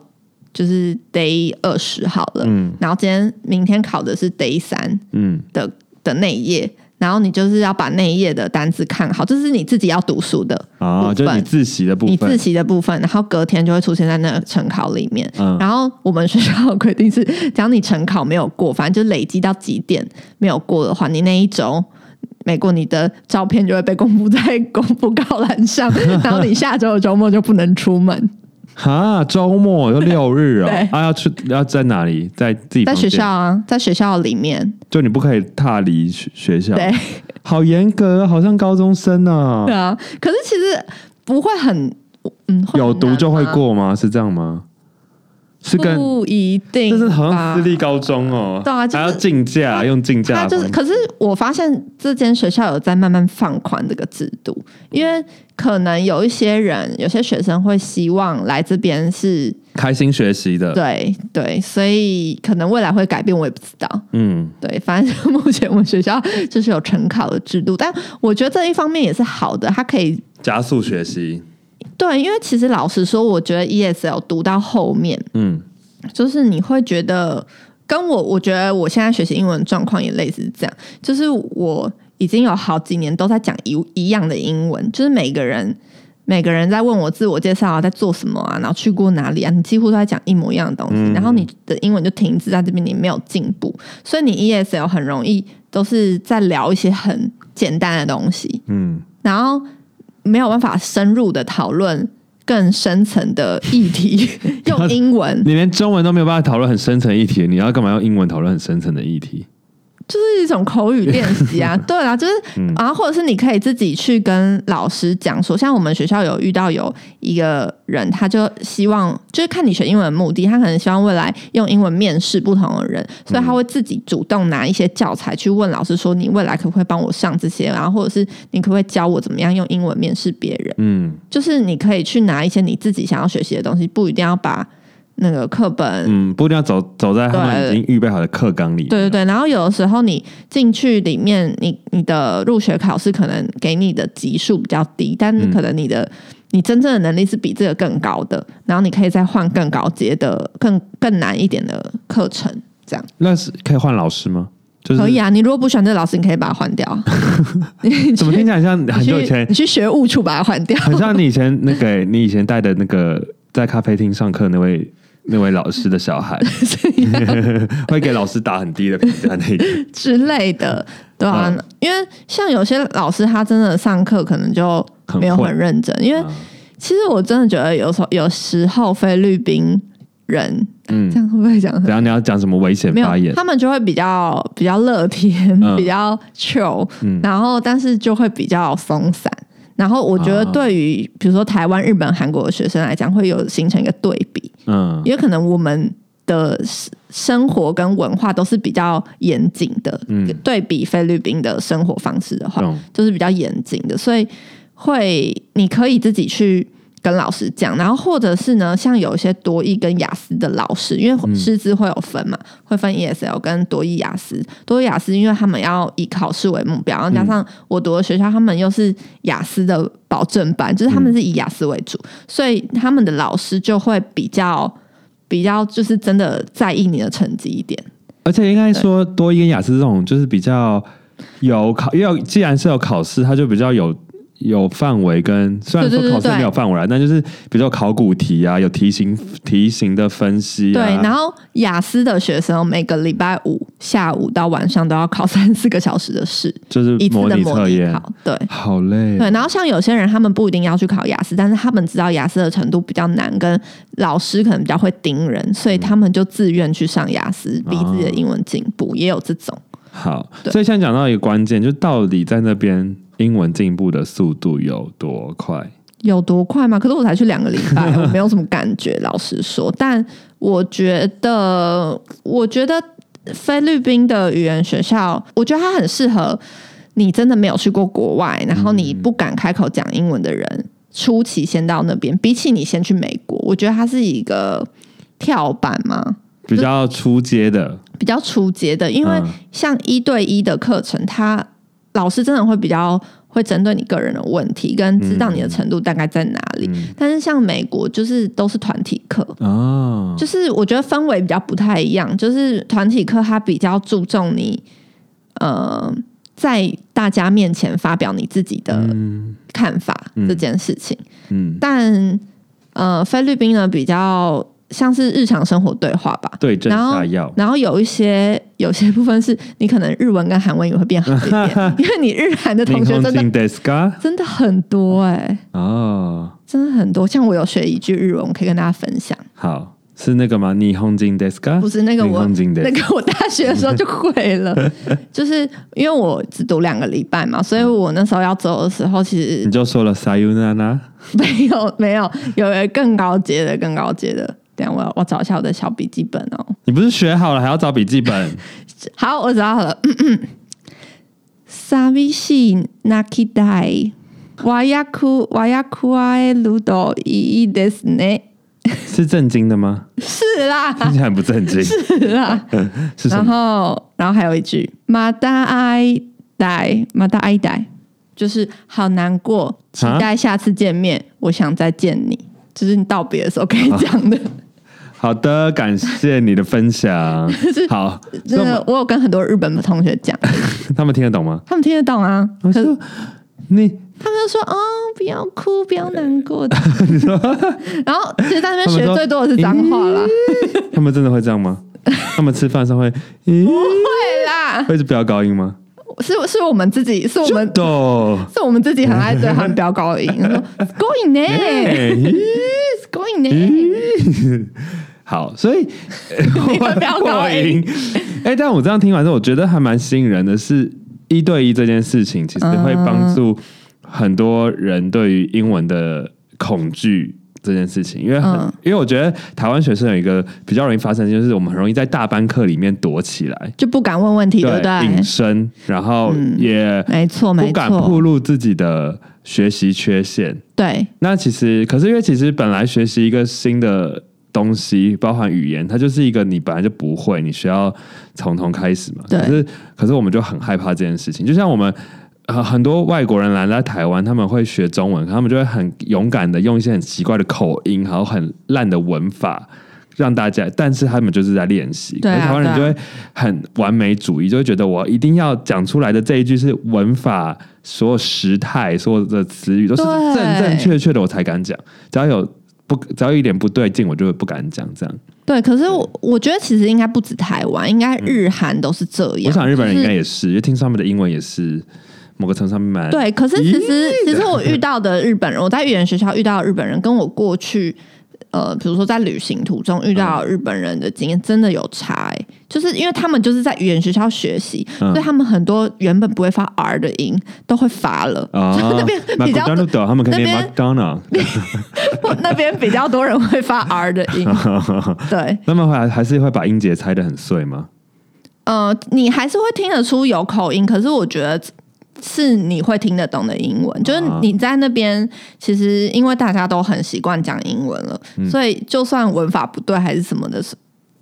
就是 day 二十好了，嗯然后今天明天考的是 day 三嗯的的那一页。然后你就是要把那一页的单字看好，这是你自己要读书的啊，就是你自习的部分。你自分，习的部分，然后隔天就会出现在那个晨考里面。嗯。然后我们学校的规定是，只要你晨考没有过，反正就累积到几点没有过的话，你那一周没过，你的照片就会被公布在公布告栏上，然后你下周的周末就不能出门，哈，周末有六日哦，啊，要去要在哪里？在自己在学校啊，在学校里面，就你不可以踏离学学校，对好严格，好像高中生啊对。啊。可是其实不会很，嗯，有毒就会，过吗？是这样吗？是跟不一定吧，这是好像私立高中哦，对啊就是还要竞价，用竞价他就是，可是我发现这间学校有在慢慢放宽这个制度，因为可能有一些人，有些学生会希望来这边是开心学习的，对对，所以可能未来会改变，我也不知道。嗯，对，反正目前我们学校就是有成考的制度，但我觉得这一方面也是好的，它可以加速学习，对，因为其实老实说，我觉得 ESL 读到后面，嗯。就是你会觉得跟我，我觉得我现在学习英文的状况也类似这样，就是我已经有好几年都在讲一一样的英文，就是每个人每个人在问我自我介绍啊，在做什么啊，然后去过哪里啊，你几乎都在讲一模一样的东西，嗯。然后你的英文就停滞在这边，你没有进步，所以你 ESL 很容易都是在聊一些很简单的东西，嗯，然后没有办法深入的讨论更深层的议题，用英文你连中文都没有办法讨论很深层议题，你要干嘛用英文讨论很深层的议题？就是一种口语练习啊，对啊，就是，嗯。然后或者是你可以自己去跟老师讲说，像我们学校有遇到有一个人，他就希望就是看你学英文的目的，他可能希望未来用英文面试不同的人，所以他会自己主动拿一些教材去问老师说，你未来可不可以帮我上这些，然后或者是你可不可以教我怎么样用英文面试别人，嗯。就是你可以去拿一些你自己想要学习的东西，不一定要把那个课本嗯，不一定要走走在他们已经预备好的课纲里。对对对，然后有的时候你进去里面，你你的入学考试可能给你的级数比较低，但是可能你的、你真正的能力是比这个更高的，然后你可以再换更高阶的、更更难一点的课程，这样那是可以换老师吗？就是可以啊。你如果不喜欢这个老师，你可以把它换掉。怎么听起来像很你去久以前你，去学务处把它换掉。很像你以前那个你以前带的那个在咖啡厅上课那位那位老师的小孩，会给老师打很低的评价那个。之类的，对啊，嗯因为像有些老师他真的上课可能就没有很认真，因为啊其实我真的觉得有时候有时候菲律宾人嗯这，样会不会讲很等下你要讲什么危险没发言？？他们就会比较比较乐天，嗯比较 chill，、嗯然后但是就会比较松散。然后我觉得啊。对于比如说台湾、日本、韩国的学生来讲，会有形成一个对比，嗯。因为可能我们的生生活跟文化都是比较严谨的，嗯。对比菲律宾的生活方式的话，懂。就是比较严谨的，所以会你可以自己去跟老师讲，然后或者是呢，像有一些多益跟雅思的老师，因为师资会有分嘛，会分 ESL 跟多益雅思。多益雅思因为他们要以考试为目标，然后加上我读的学校，他们又是雅思的保证班，就是他们是以雅思为主，所以他们的老师就会比较比较就是真的在意你的成绩一点。而且应该说多益跟雅思这种就是比较有考，因为既然是有考试，他就比较有有范围跟虽然说考试没有范围啦，但就是比如说考古题啊，有题型题型的分析、啊，对，然后雅思的学生每个礼拜五下午到晚上都要考三四个小时的试，就是一次模的模拟拟测验，考。对好累。对，然后像有些人他们不一定要去考雅思，但是他们知道雅思的程度比较难，跟老师可能比较会盯人，所以他们就自愿去上雅思，逼自己的英文进步，也有这种。好，所以现在讲到一个关键，就到底在那边英文进步的速度有多快？有多快吗？可是我才去两个礼拜，我没有什么感觉，老实说。但我觉得，我觉得菲律宾的语言学校，我觉得它很适合你真的没有去过国外，然后你不敢开口讲英文的人，初期先到那边。比起你先去美国，我觉得它是一个跳板嘛，比较出阶的，比较初阶的，因为嗯像一对一的课程，他老师真的会比较会针对你个人的问题，跟知道你的程度大概在哪里。但是像美国就是都是团体课，哦，就是我觉得氛围比较不太一样，就是团体课它比较注重你呃在大家面前发表你自己的看法、这件事情，嗯，但呃菲律宾呢比较像是日常生活对话吧，对症然后下药，然后有一些 有些部分是你可能日文跟韩文也会变好一点，因为你日韩的同学真的真的很多哎、哦，真的很多。像我有学一句日文，我可以跟大家分享，好，是那个吗？霓虹金 deska 不是那个我那个我大学的时候就会了，就是因为我只读两个礼拜嘛，所以我那时候要走的时候，其实你就说了 sayonara，没有没有有一个更高阶的更高阶的。等一下我要我找一下我的小笔记本哦。你不是学好了还要找笔记本？好，我找到了。寂しい泣きたい。わやくわやくわえるといいですね。是正经的吗？是啦，听起来很不正经，是啦。然是什么？后，然后还有一句“また会いたい，また会いたい”，就是好难过，期待下次见面，我想再见你，就是你道别的时候可以讲的。 好的，感谢你的分享。好，真的，我有跟很多日本的同学讲，他们听得懂吗？他们听得懂啊。可是我说你他们就说：“哦，不要哭，不要难过的。”然后其实在那边学最多的是脏话啦，他们真的会这样吗？他们吃饭的时候会，不，会啦，会一直飙高音吗？是是我们自己，是我们都，是我们自己很爱对他们飙高音，说 “going 呢哎咦，going 呢好，所以 你会飙高音音。哎，但我这样听完之后，我觉得还蛮吸引人的是，一对一这件事情，其实会帮助很多人对于英文的恐惧。这件事情，因为很，嗯因为我觉得台湾学生有一个比较容易发生，就是我们很容易在大班课里面躲起来，就不敢问问题，对不对隐？身，然后也没错，没错不敢，暴露自己的学习缺陷。对，那其实，可是因为其实本来学习一个新的东西，包含语言，它就是一个你本来就不会，你需要从头开始嘛。对可是，可是我们就很害怕这件事情。就像我们呃很多外国人来在台湾，他们会学中文，他们就会很勇敢的用一些很奇怪的口音，还有很烂的文法。让大家，但是他们就是在练习。对台湾人就会很完美主义，就会觉得我一定要讲出来的这一句是文法、所有时态、所有的词语都是正正确确的，我才敢讲。只要有不，只要有一点不对劲，我就会不敢讲。这样，对。可是我我觉得其实应该不止台湾，应该日韩都是这样。嗯我想日本人应该就是也是，因为听说他们的英文也是某个程度上面蛮对，可是其实其实我遇到的日本人，我在语言学校遇到的日本人，跟我过去呃，比如说在旅行途中遇到日本人的经验，真的有差、欸。就是因为他们就是在语言学校学习，嗯所以他们很多原本不会发 R 的音都会发了。啊，那边比较那边 那边比较多人会发 R 的音，对，那么还还是会把音节拆的很碎吗？呃，你还是会听得出有口音，可是我觉得是你会听得懂的英文。就是啊你在那边，其实因为大家都很习惯讲英文了，嗯所以就算文法不对还是什么的，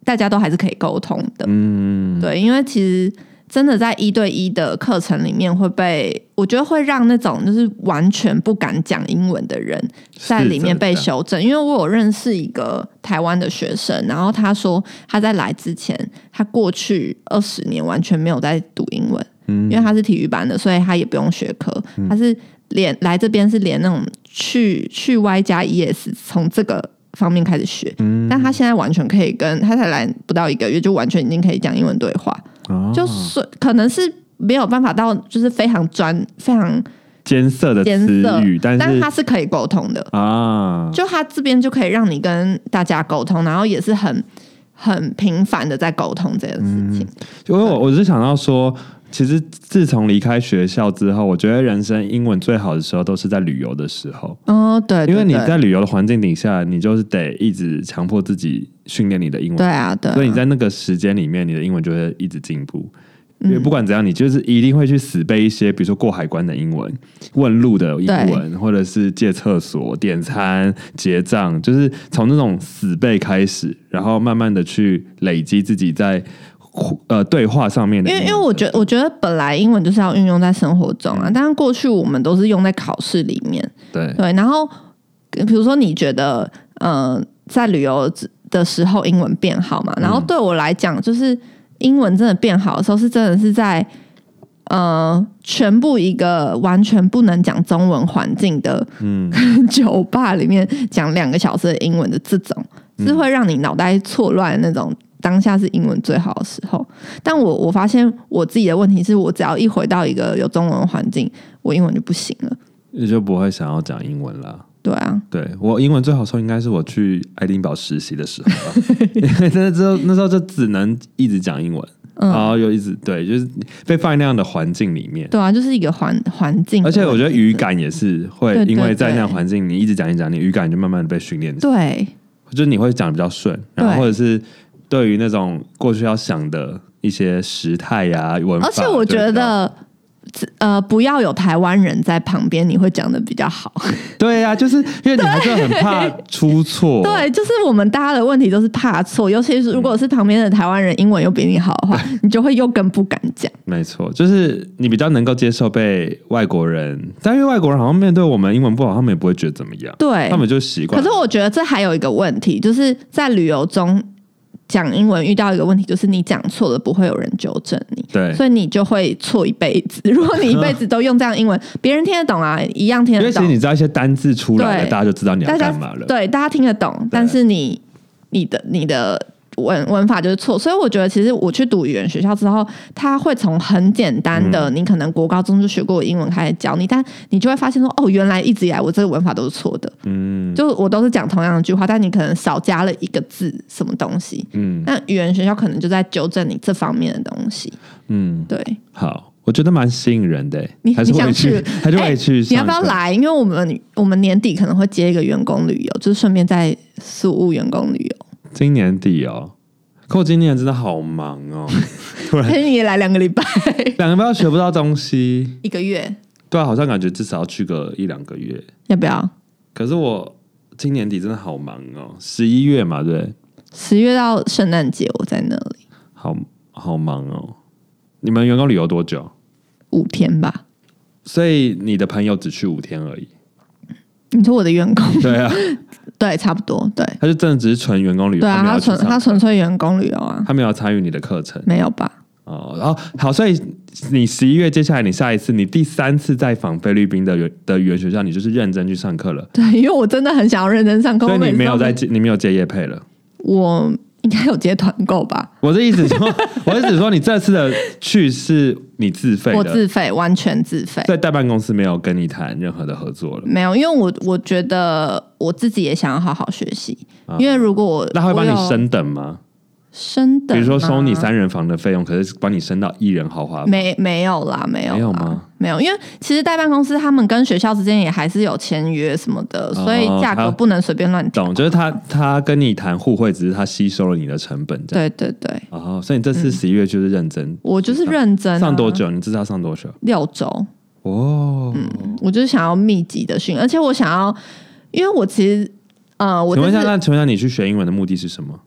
大家都还是可以沟通的。嗯，对，因为其实真的在一对一的课程里面会被，我觉得会让那种就是完全不敢讲英文的人在里面被修正。因为我有认识一个台湾的学生，然后他说他在来之前，他过去二十年完全没有在读英文，因为他是体育班的，所以他也不用学科，他是连来这边是连那种去去 Y 加 ES 从这个。方面开始学，但他现在完全可以跟他才来不到一个月，就完全已经可以讲英文对话。哦就是可能是没有办法到就是非常专非常艰涩的艰涩词语，，但但是是它是可以沟通的。啊，就他这边就可以让你跟大家沟通，然后也是很很频繁的在沟通这件事情。因为我我是想到说，其实自从离开学校之后，我觉得人生英文最好的时候都是在旅游的时候，哦，对，对因为你在旅游的环境底下，你就是得一直强迫自己训练你的英文。对，啊，对啊，所以你在那个时间里面，你的英文就会一直进步。嗯。因为不管怎样，你就是一定会去死背一些，比如说过海关的英文、问路的英文，或者是借厕所、点餐、结账，就是从那种死背开始，然后慢慢的去累积自己在呃对话上面的。因为因为我觉得我觉得本来英文就是要运用在生活中嗯啊，但是过去我们都是用在考试里面，对对，然后比如说你觉得呃在旅游的时候英文变好嘛，然后对我来讲就是英文真的变好的时候是真的是在。呃，全部一个完全不能讲中文环境的嗯 酒吧里面讲两个小时的英文的这种，是会让你脑袋错乱的那种。当下是英文最好的时候，但我我发现我自己的问题是我只要一回到一个有中文环境，我英文就不行了。也就不会想要讲英文了。对啊，对我英文最好的时候应该是我去爱丁堡实习的时候吧，因为那时候那时候就只能一直讲英文，嗯。然后又一直对，就是被放在那样的环境里面。对啊，就是一个环环境而，且我觉得语感也是会因为在那样对环境，你一直讲一讲，你语感就慢慢的被训练，对。就是你会讲的比较顺，然后或者是对于那种过去要想的一些时态呀、文法，而且我觉得。呃，不要有台湾人在旁边，你会讲的比较好。对呀、就是因为你还是很怕出错，对，就是我们大家的问题都是怕错，尤其是如果是旁边的台湾人英文又比你好的话，你就会又更不敢讲。没错，就是你比较能够接受被外国人，但因为外国人好像面对我们英文不好，他们也不会觉得怎么样，对他，们就习惯。可是我觉得这还有一个问题，就是在旅游中讲英文遇到一个问题，就是你讲错了不会有人纠正你，对，所以你就会错一辈子。如果你一辈子都用这样英文，别人听得懂啊，一样听得懂因为其实，你知道一些单字出来了，大家就知道你要干嘛了。对大家听得懂，但是你你的你的。文文法就是错，所以我觉得其实我去读语言学校之后，他会从很简单的，嗯你可能国高中就学过的英文开始教你，但你就会发现说，哦，原来一直以来我这个文法都是错的，嗯就我都是讲同样的句话，但你可能少加了一个字，什么东西。嗯那语言学校可能就在纠正你这方面的东西。嗯，对，好，我觉得蛮吸引人的欸，你还是会你想去去，还是会去、你 要不要？来？因为我们我们年底可能会接一个员工旅游，就是顺便在宿务员工旅游。今年底哦，可我今年真的好忙哦，突然你也来两个礼拜，两个礼拜学不到东西，一个月对啊，好像感觉至少要去个一两个月。要不要？可是我今年底真的好忙哦，十一月嘛，对，十月到圣诞节我在那里好好忙哦。你们员工旅游多久？五天吧。所以你的朋友只去五天而已。你说我的员工对啊，对，差不多对他就真的只是纯员工旅游，对啊，他纯他纯粹员工旅游啊，他没有参与你的课程没有吧？哦。然后好，所以你十一月接下来你下一次，你第三次再访菲律宾的语的语言学校，你就是认真去上课了。对，因为我真的很想要认真上课，所以你没有在接，你没有接业配了。我应该有接团购吧？我的意思说，我的意思说，你这次的去是你自费的，我自费，完全自费，在代办公司没有跟你谈任何的合作了。没有，因为我我觉得我自己也想要好好学习，因为如果我啊那他会帮你升等吗？升等，比如说收你三人房的费用，可是帮你升到一人豪华。没没有啦，没有没有吗？没有，因为其实代办公司他们跟学校之间也还是有签约什么的，所以价格不能随便乱调。懂，就是他他跟你谈互惠，只是他吸收了你的成本，这样。对对对，哦，所以你这次十一月就是认真。我就是认真、啊、上多？久？你知道上多久？六周。哦，嗯我就是想要密集的训，而且我想要，因为我其实呃，我请问一下，那请问一下，你去学英文的目的是什么？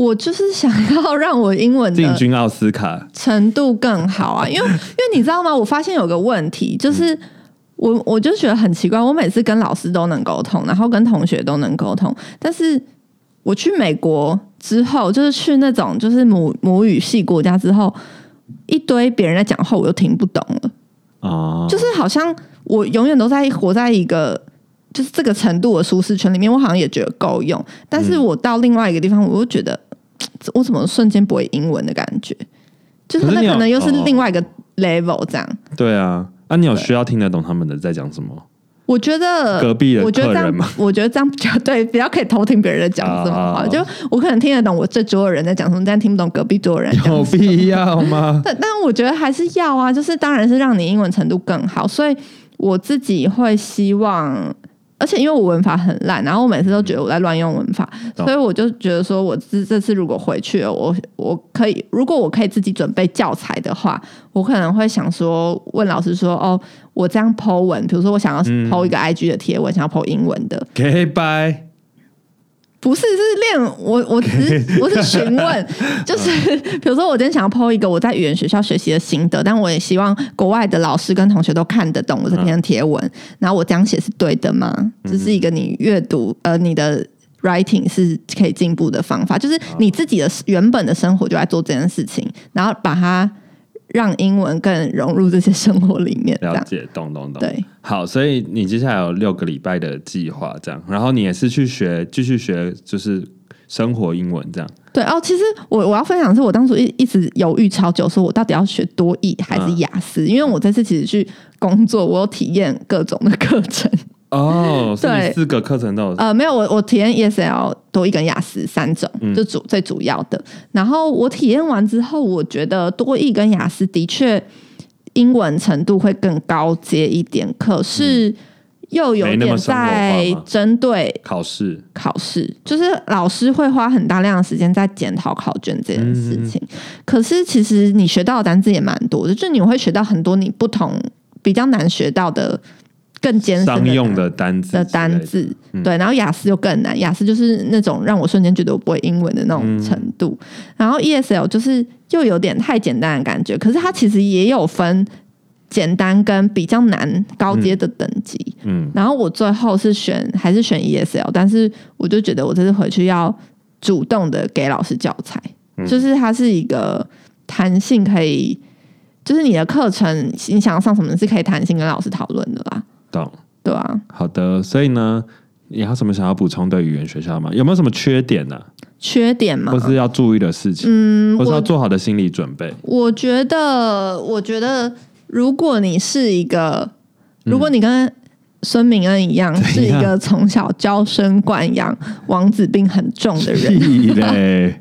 我就是想要让我英文的进军奥斯卡。程度更好啊，因为因为你知道吗？我发现有个问题，就是我我就觉得很奇怪，我每次跟老师都能沟通，然后跟同学都能沟通，但是我去美国之后，就是去那种就是母母语系国家之后，一堆别人在讲话，我又听不懂了，哦，就是好像我永远都在活在一个。就是这个程度的舒适圈里面，我好像也觉得够用，但是我到另外一个地方，我又觉得，嘖我怎么瞬间不会英文的感觉？就是那可能又是哦另外一个 level 这样。对啊，那、你有需要听得懂他们的在讲什么？我觉得隔壁的我觉得这样客人吗，我觉得这样比较对，比较可以偷听别人在讲什么就我可能听得懂我这桌的人在讲什么，但听不懂隔壁桌的人有。必要吗？但但我觉得还是要啊，就是当然是让你英文程度更好，所以我自己会希望。而且因为我文法很烂，然后我每次都觉得我在乱用文法，懂。所以我就觉得说，我这这次如果回去了，我我可以，如果我可以自己准备教材的话，我可能会想说，问老师说，哦，我这样 Po 文，比如说我想要嗯。Po 一个 IG 的贴文，想要 Po 英文的，给拜，不是，是练我，我只是 我是询问，就是比如说我今天想要 PO 一个我在语言学校学习的心得，但我也希望国外的老师跟同学都看得懂我这篇贴文，然后我这样写是对的吗？这是一个你阅读呃你的 writing 是可以进步的方法，就是你自己的原本的生活就在做这件事情，然后把它让英文更融入这些生活里面，了解，懂懂懂。对。好，所以你接下来有六个礼拜的计划，这样，然后你也是去学，继续学，就是生活英文这样。对哦，其实我我要分享的是，我当初一一直犹豫超久，说我到底要学多译还是雅思，因为我这次其实去工作，我有体验各种的课程。哦，对四个课程都有。呃，没有，我我体验 ESL 多一跟雅思三种，就主最主要的。然后我体验完之后，我觉得多一跟雅思的确英文程度会更高阶一点，可是又有点在针对考试，考试，就是老师会花很大量的时间在检讨考卷这件事情。可是其实你学到的单字也蛮多的，就是你会学到很多你不同比较难学到的更艰深的商用单的单字的单字，对，然后雅思又更难，雅思就是那种让我瞬间觉得我不会英文的那种程度，然后 ESL 就是又有点太简单的感觉，可是它其实也有分简单跟比较难高阶的等级，嗯，然后我最后是选还是选 ESL，但是我就觉得我这次回去要主动的给老师教材，就是它是一个弹性可以。就是你的课程，你想要上什么是可以弹性跟老师讨论的啦，懂。对啊，好的，所以呢，你还有什么想要补充的语言学校吗？有没有什么缺点呢、缺点嘛，或是要注意的事情？嗯，或是要做好的心理准备？我觉得，我觉得，如果你是一个，嗯如果你跟孙明恩一样，是一个从小娇生惯养、王子病很重的人！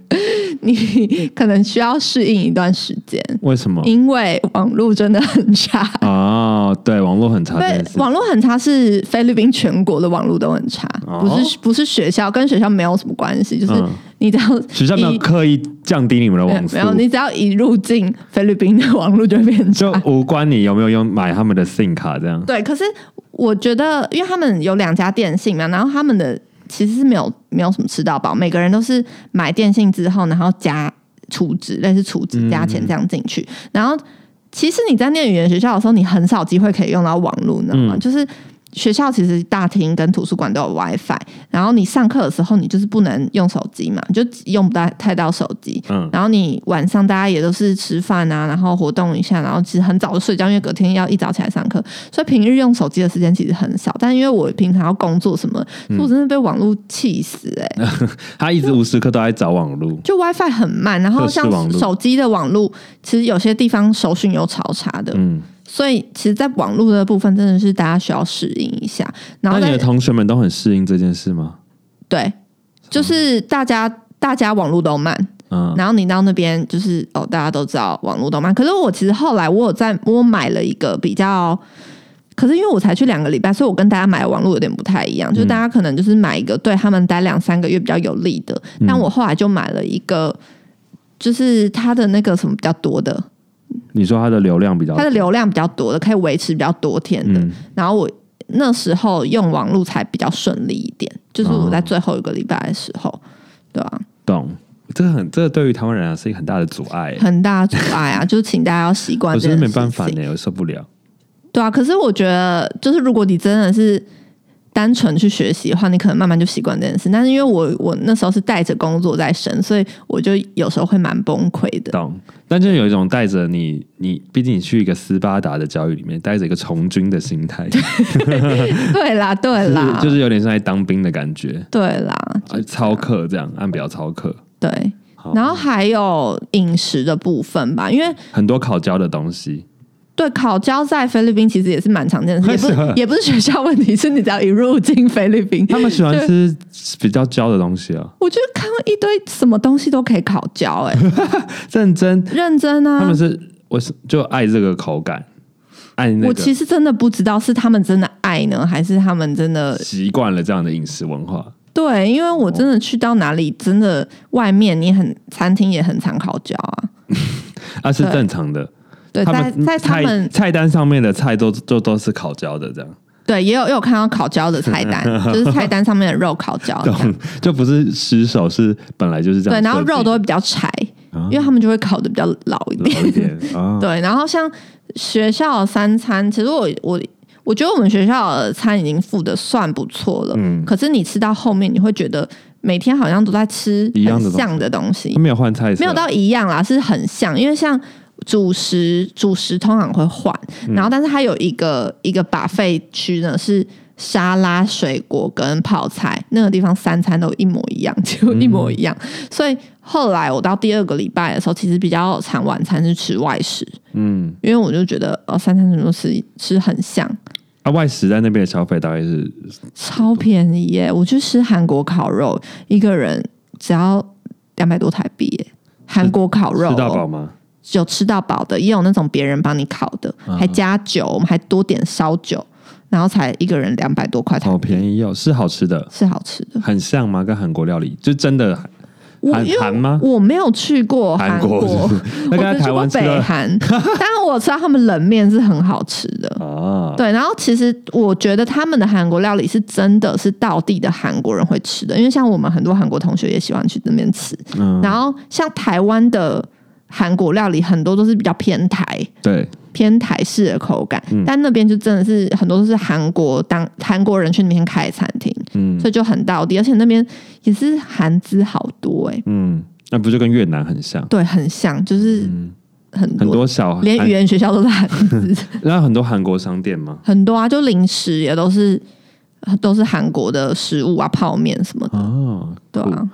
你可能需要适应一段时间，为什么？因为网络真的很差。哦，对，网络很差对。网络很差是菲律宾全国的网络都很差，哦不是不是学校跟学校没有什么关系，就是嗯你只要学校没有刻意降低你们的网速没有你只要一入境菲律宾的网络就会变差。就无关你有没有用买他们的 SIM 卡这样。对，可是我觉得，因为他们有两家电信嘛，然后他们的其实是没有没有什么吃到饱，每个人都是买电信之后，然后加储值，类似储值加钱这样进去。然后其实你在念语言学校的时候，你很少机会可以用到网络，你知道吗？就是。学校其实大厅跟图书馆都有 WiFi，然后你上课的时候你就是不能用手机嘛，你就用不到太到手机。嗯，然后你晚上大家也都是吃饭啊，然后活动一下，然后其实很早就睡觉，因为隔天要一早起来上课，所以平日用手机的时间其实很少。但因为我平常要工作什么，所以我真的被网络气死哎、他一直无时刻都在找网路。就 WiFi 很慢，然后像手机的网络，其实有些地方手讯有超差的，嗯，所以其实，在网络的部分真的是大家需要适应一下。然后在那你的同学们都很适应这件事吗？对，就是大家大家网络都慢，嗯，然后你到那边就是哦，大家都知道网络都慢。可是我其实后来我有在我买了一个比较，可是因为我才去两个礼拜，所以我跟大家买的网络有点不太一样。就是大家可能就是买一个对他们待两三个月比较有利的，但我后来就买了一个，就是它的那个什么比较多的，你说它的流量比较它的流量比较多的，可以维持比较多天的。嗯然后我那时候用网络才比较顺利一点，就是我在最后一个礼拜的时候，对吧、懂。这个很，这个对于台湾人来讲是一个很大的阻碍。很大的阻碍啊，就是请大家要习惯我真的这件事情。没办法呢，我受不了。对啊，可是我觉得，就是如果你真的是单纯去学习的话，你可能慢慢就习惯这件事。但是因为我我那时候是带着工作在生，所以我就有时候会蛮崩溃的。懂，但就有一种带着你，你毕竟你去一个斯巴达的教育里面，带着一个从军的心态，对啦，对啦，就是就是有点像在当兵的感觉，对啦，啊操课这样，按表操课。对。然后还有饮食的部分吧，因为很多烤焦的东西，对烤焦在菲律宾其实也是蛮常见的事，也不也不是学校问题，是你只要一入境菲律宾，他们喜欢吃比较焦的东西啊。我就看到一堆什么东西都可以烤焦、哎，认真，认真啊！他们是我是就爱这个口感，爱那我其实真的不知道是他们真的爱呢，还是他们真的习惯了这样的饮食文化。对？因为我真的去到哪里，真的外面你很餐厅也很常烤焦啊。啊，是正常的。对，在在他菜们菜单上面的菜都都都是烤焦的，这样，对也有也有看到烤焦的菜单，就是菜单上面的肉烤焦这样。懂就不是失手，是本来就是这对，样对。然后肉都会比较柴，啊因为他们就会烤的比较老一点。老一点啊，对，然后像学校的三餐，其实我我我觉得我们学校的餐已经付的算不错了，嗯可是你吃到后面，你会觉得每天好像都在吃一样的东西很像的东西他，没有换菜色，没有到一样啦，是很像，因为像。主食主食通常会换，嗯然后但是它有一个一个把费区呢是沙拉、水果跟泡菜，那个地方三餐都一模一样，几乎一模一样。所以后来我到第二个礼拜的时候，其实比较常晚餐是吃外食，嗯，因为我就觉得呃三餐全都吃吃很像，啊，外食在那边的消费大概是超便宜耶！我去吃韩国烤肉，一个人只要两百多台币耶。韩国烤肉、吃到饱哦、吗？有吃到饱的，也有那种别人帮你烤的，啊还加酒，我们还多点烧酒，然后才一个人两百多块台好，便宜哦，是好吃的，是好吃的。很像吗？跟韩国料理就真的韩韩吗？我没有去过韩韩国是不是 那我只去过北韩，但是我知道他们冷面是很好吃的。啊，对，然后其实我觉得他们的韩国料理是真的是道地的韩国人会吃的，因为像我们很多韩国同学也喜欢去那边吃。嗯，然后像台湾的韩国料理，很多都是比较偏台。对，偏台式的口感，嗯。但那边就真的是很多都是韩国当韩国人去那边开的餐厅，嗯。所以就很到底，而且那边也是韩资好多哎、嗯，那不就跟越南很像？对，很像，就是嗯，很多，很多小韩连语言学校都是韩资，那很多韩国商店吗？很多啊，就零食也都是都是韩国的食物啊，泡面什么的，哦，酷对啊，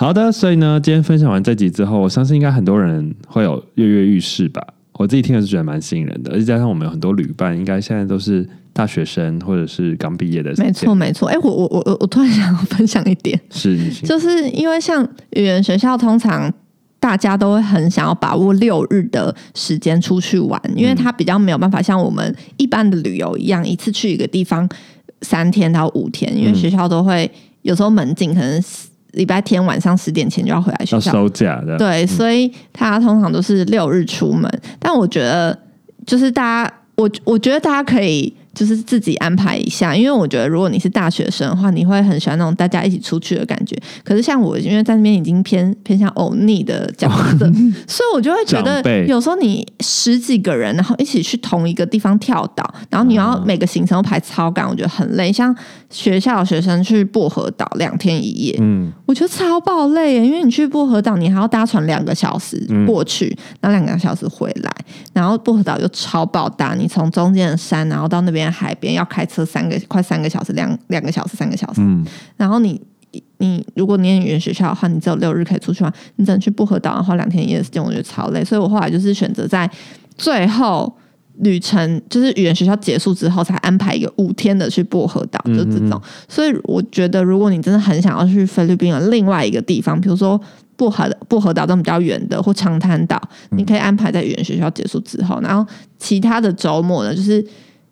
好的，所以呢，今天分享完这集之后，我相信应该很多人会有跃跃欲试吧。我自己听了是觉得蛮吸引人的，而且加上我们有很多旅伴，应该现在都是大学生或者是刚毕业的，没错，没错。哎、我我我我我突然想要分享一点，是就是因为像语言学校，通常大家都会很想要把握六日的时间出去玩，因为它比较没有办法像我们一般的旅游一样，一次去一个地方三天到五天，因为嗯学校都会有时候门禁可能礼拜天晚上十点前就要回来学要校，收假的，对，所以他通常都是六日出门。但我觉得，就是大家，我我觉得大家可以就是自己安排一下，因为我觉得如果你是大学生的话，你会很喜欢那种大家一起出去的感觉。可是像我，因为在那边已经偏 偏向欧尼的角色，所以我就会觉得有时候你十几个人，然后一起去同一个地方跳岛，然后你要每个行程都排超赶，我觉得很累。像学校的学生去薄荷岛两天一夜，嗯，我觉得超爆累耶，因为你去薄荷岛，你还要搭船两个小时过去，然后两个小时回来，然后薄荷岛又超爆大，你从中间的山，然后到那边海边要开车三个快三个小时，两两个小时三个小时，嗯，然后你你如果念语言学校的话，你只有六日可以出去玩，你只能去薄荷岛，然后两天一夜的时间，我觉得超累，所以我后来就是选择在最后。旅程就是语言学校结束之后，才安排一个五天的去薄荷岛，就这种。所以我觉得，如果你真的很想要去菲律宾的另外一个地方，比如说薄荷薄荷岛这种比较远的，或长滩岛，你可以安排在语言学校结束之后，然后其他的周末呢，就是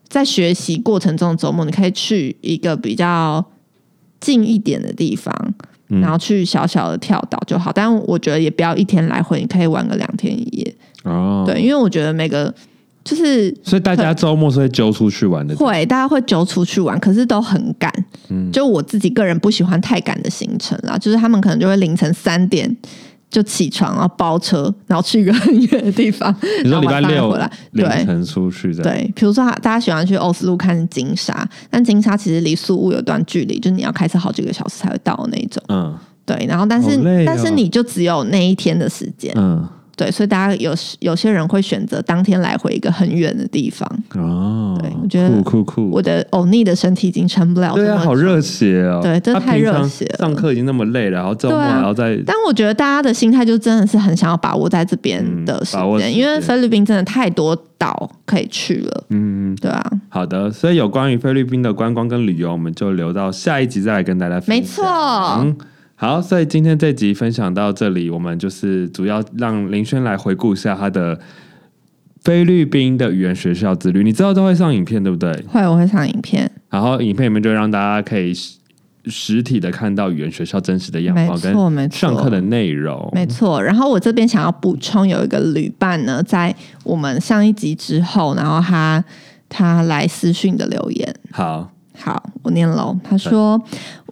在学习过程中的周末，你可以去一个比较近一点的地方，嗯然后去小小的跳岛就好。但我觉得也不要一天来回，你可以玩个两天一夜。哦，对，因为我觉得每个就是所以大家周末是会揪出去玩的，会，大家会揪出去玩，可是都很赶。嗯就我自己个人不喜欢太赶的行程啦，就是他们可能就会凌晨三点就起床，然后包车，然后去一个很远的地方，你说然后礼拜六回来。对。凌晨出去对，比如说大家喜欢去奥斯陆看金沙，但金沙其实离宿务有段距离，就是你要开车好几个小时才会到的那一种。嗯。对，然后但是、哦。但是你就只有那一天的时间，嗯，对，所以大家有有些人会选择当天来回一个很远的地方。哦，对我觉得酷酷酷，我的欧尼的身体已经撑不了这对啊，好热血哦！对真的太热血了上课已经那么累了，然后周末对啊还要再但我觉得大家的心态就真的是很想要把握在这边的时间，因为菲律宾真的太多岛可以去了，嗯。对啊，好的，所以有关于菲律宾的观光跟旅游，我们就留到下一集再来跟大家分享。没错嗯，好，所以今天这集分享到这里，我们就是主要让林轩来回顾一下他的菲律宾的语言学校之旅。你知道都会上影片对不对？会我会上影片，然后影片里面就让大家可以实实体的看到语言学校真实的样貌跟上课的内容。没错，然后我这边想要补充，有一个旅伴呢，在我们上一集之后，然后他他来私讯的留言，好，好，我念喽。他说：“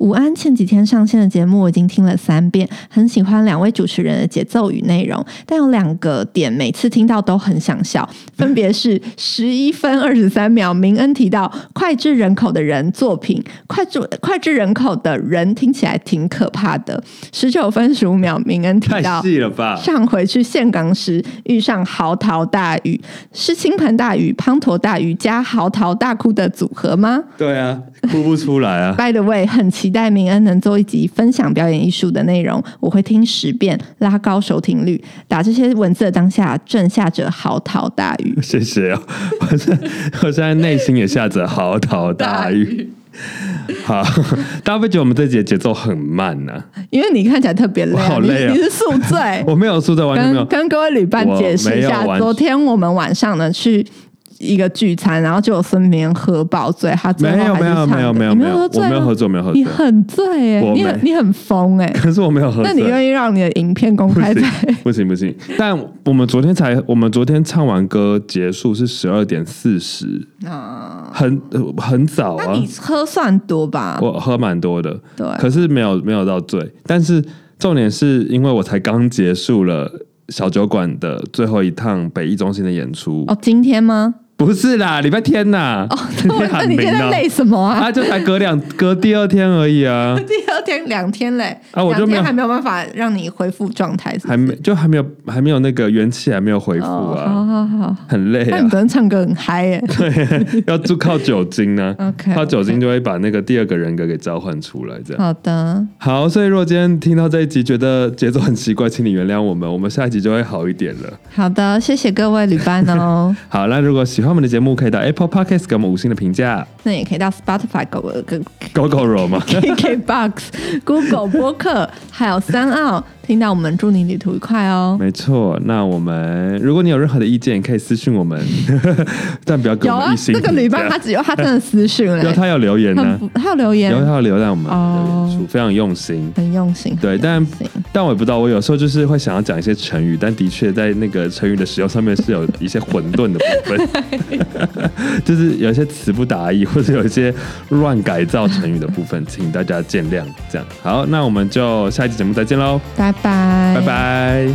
午安，前几天上线的节目我已经听了三遍，很喜欢两位主持人的节奏与内容，但有两个点每次听到都很想笑，分别是十一分二十三秒，明恩提到脍炙人口的人作品，脍炙脍炙人口的人听起来挺可怕的。十九分十五秒，明恩提太到。”细了吧？上回去岘港时遇上嚎啕大雨，是倾盆大雨、滂沱大雨加嚎啕大哭的组合吗对啊，哭不出来啊。？By the way，很期待明恩能做一集分享表演艺术的内容，我会听十遍，拉高收听率。打这些文字的当下，正下着嚎啕大雨。谢谢哦，我 现我现在内心也下着嚎啕大雨。好，大家会觉得我们这节节奏很慢呢、因为你看起来特别累、我好累啊你你是宿醉。我没有宿醉，完全没有跟。跟各位旅伴解释一下昨天我们晚上呢去一个聚餐，然后就有孙明喝爆醉，他最后没有没有没有没有你没有，喝醉我没有喝醉，我没有喝醉。你很醉哎、你很你很疯哎、可是我没有喝醉。那你愿意让你的影片公开在？不行不行，但我们昨天才，我们昨天唱完歌结束是十二点四十，啊？很呃很早啊那你。喝算多吧？我喝蛮多的，对，可是没有没有到醉。但是重点是因为我才刚结束了小酒馆的最后一趟北艺中心的演出，哦，今天吗？不是啦，礼拜天呐。哦，那你现在 累什么啊？啊，就才隔两隔第二天而已啊，第二天两天嘞，啊我就没有天还没有办法让你恢复状态，还没就还没有还没有那个元气还没有恢复哦，啊，好好好。很累啊那你。昨天唱歌很嗨耶对 要就靠酒精呢、OK，靠酒精就会把那个第二个人格给召唤出来，这样。好的，好，所以如果今天听到这一集觉得节奏很奇怪，请你原谅我们，我们下一集就会好一点了。好的，谢谢各位旅伴哦。好，那如果喜欢我们的节目，可以到 Apple Podcast 给我们五星的评价那也可以到 Spotify、狗跟，Go Go Roll 嘛。KKBox、Google 播客，还有三奥，听到我们祝你旅途愉快哦。没错，那我们如果你有任何的意见，可以私信我们，但不要给有啊我们一，星这个旅伴他只有他真的私讯有了，他有留言呢、他有留言有，他有留在我们哦的脸书，非常用心。很用心。对，但但我也不知道，我有时候就是会想要讲一些成语，但的确在那个成语的使用上面是有一些混沌的部分，就是有一些词不达意，或者有一些乱改造成语的部分，请大家见谅。这样好，那我们就下一期节目再见喽，拜拜，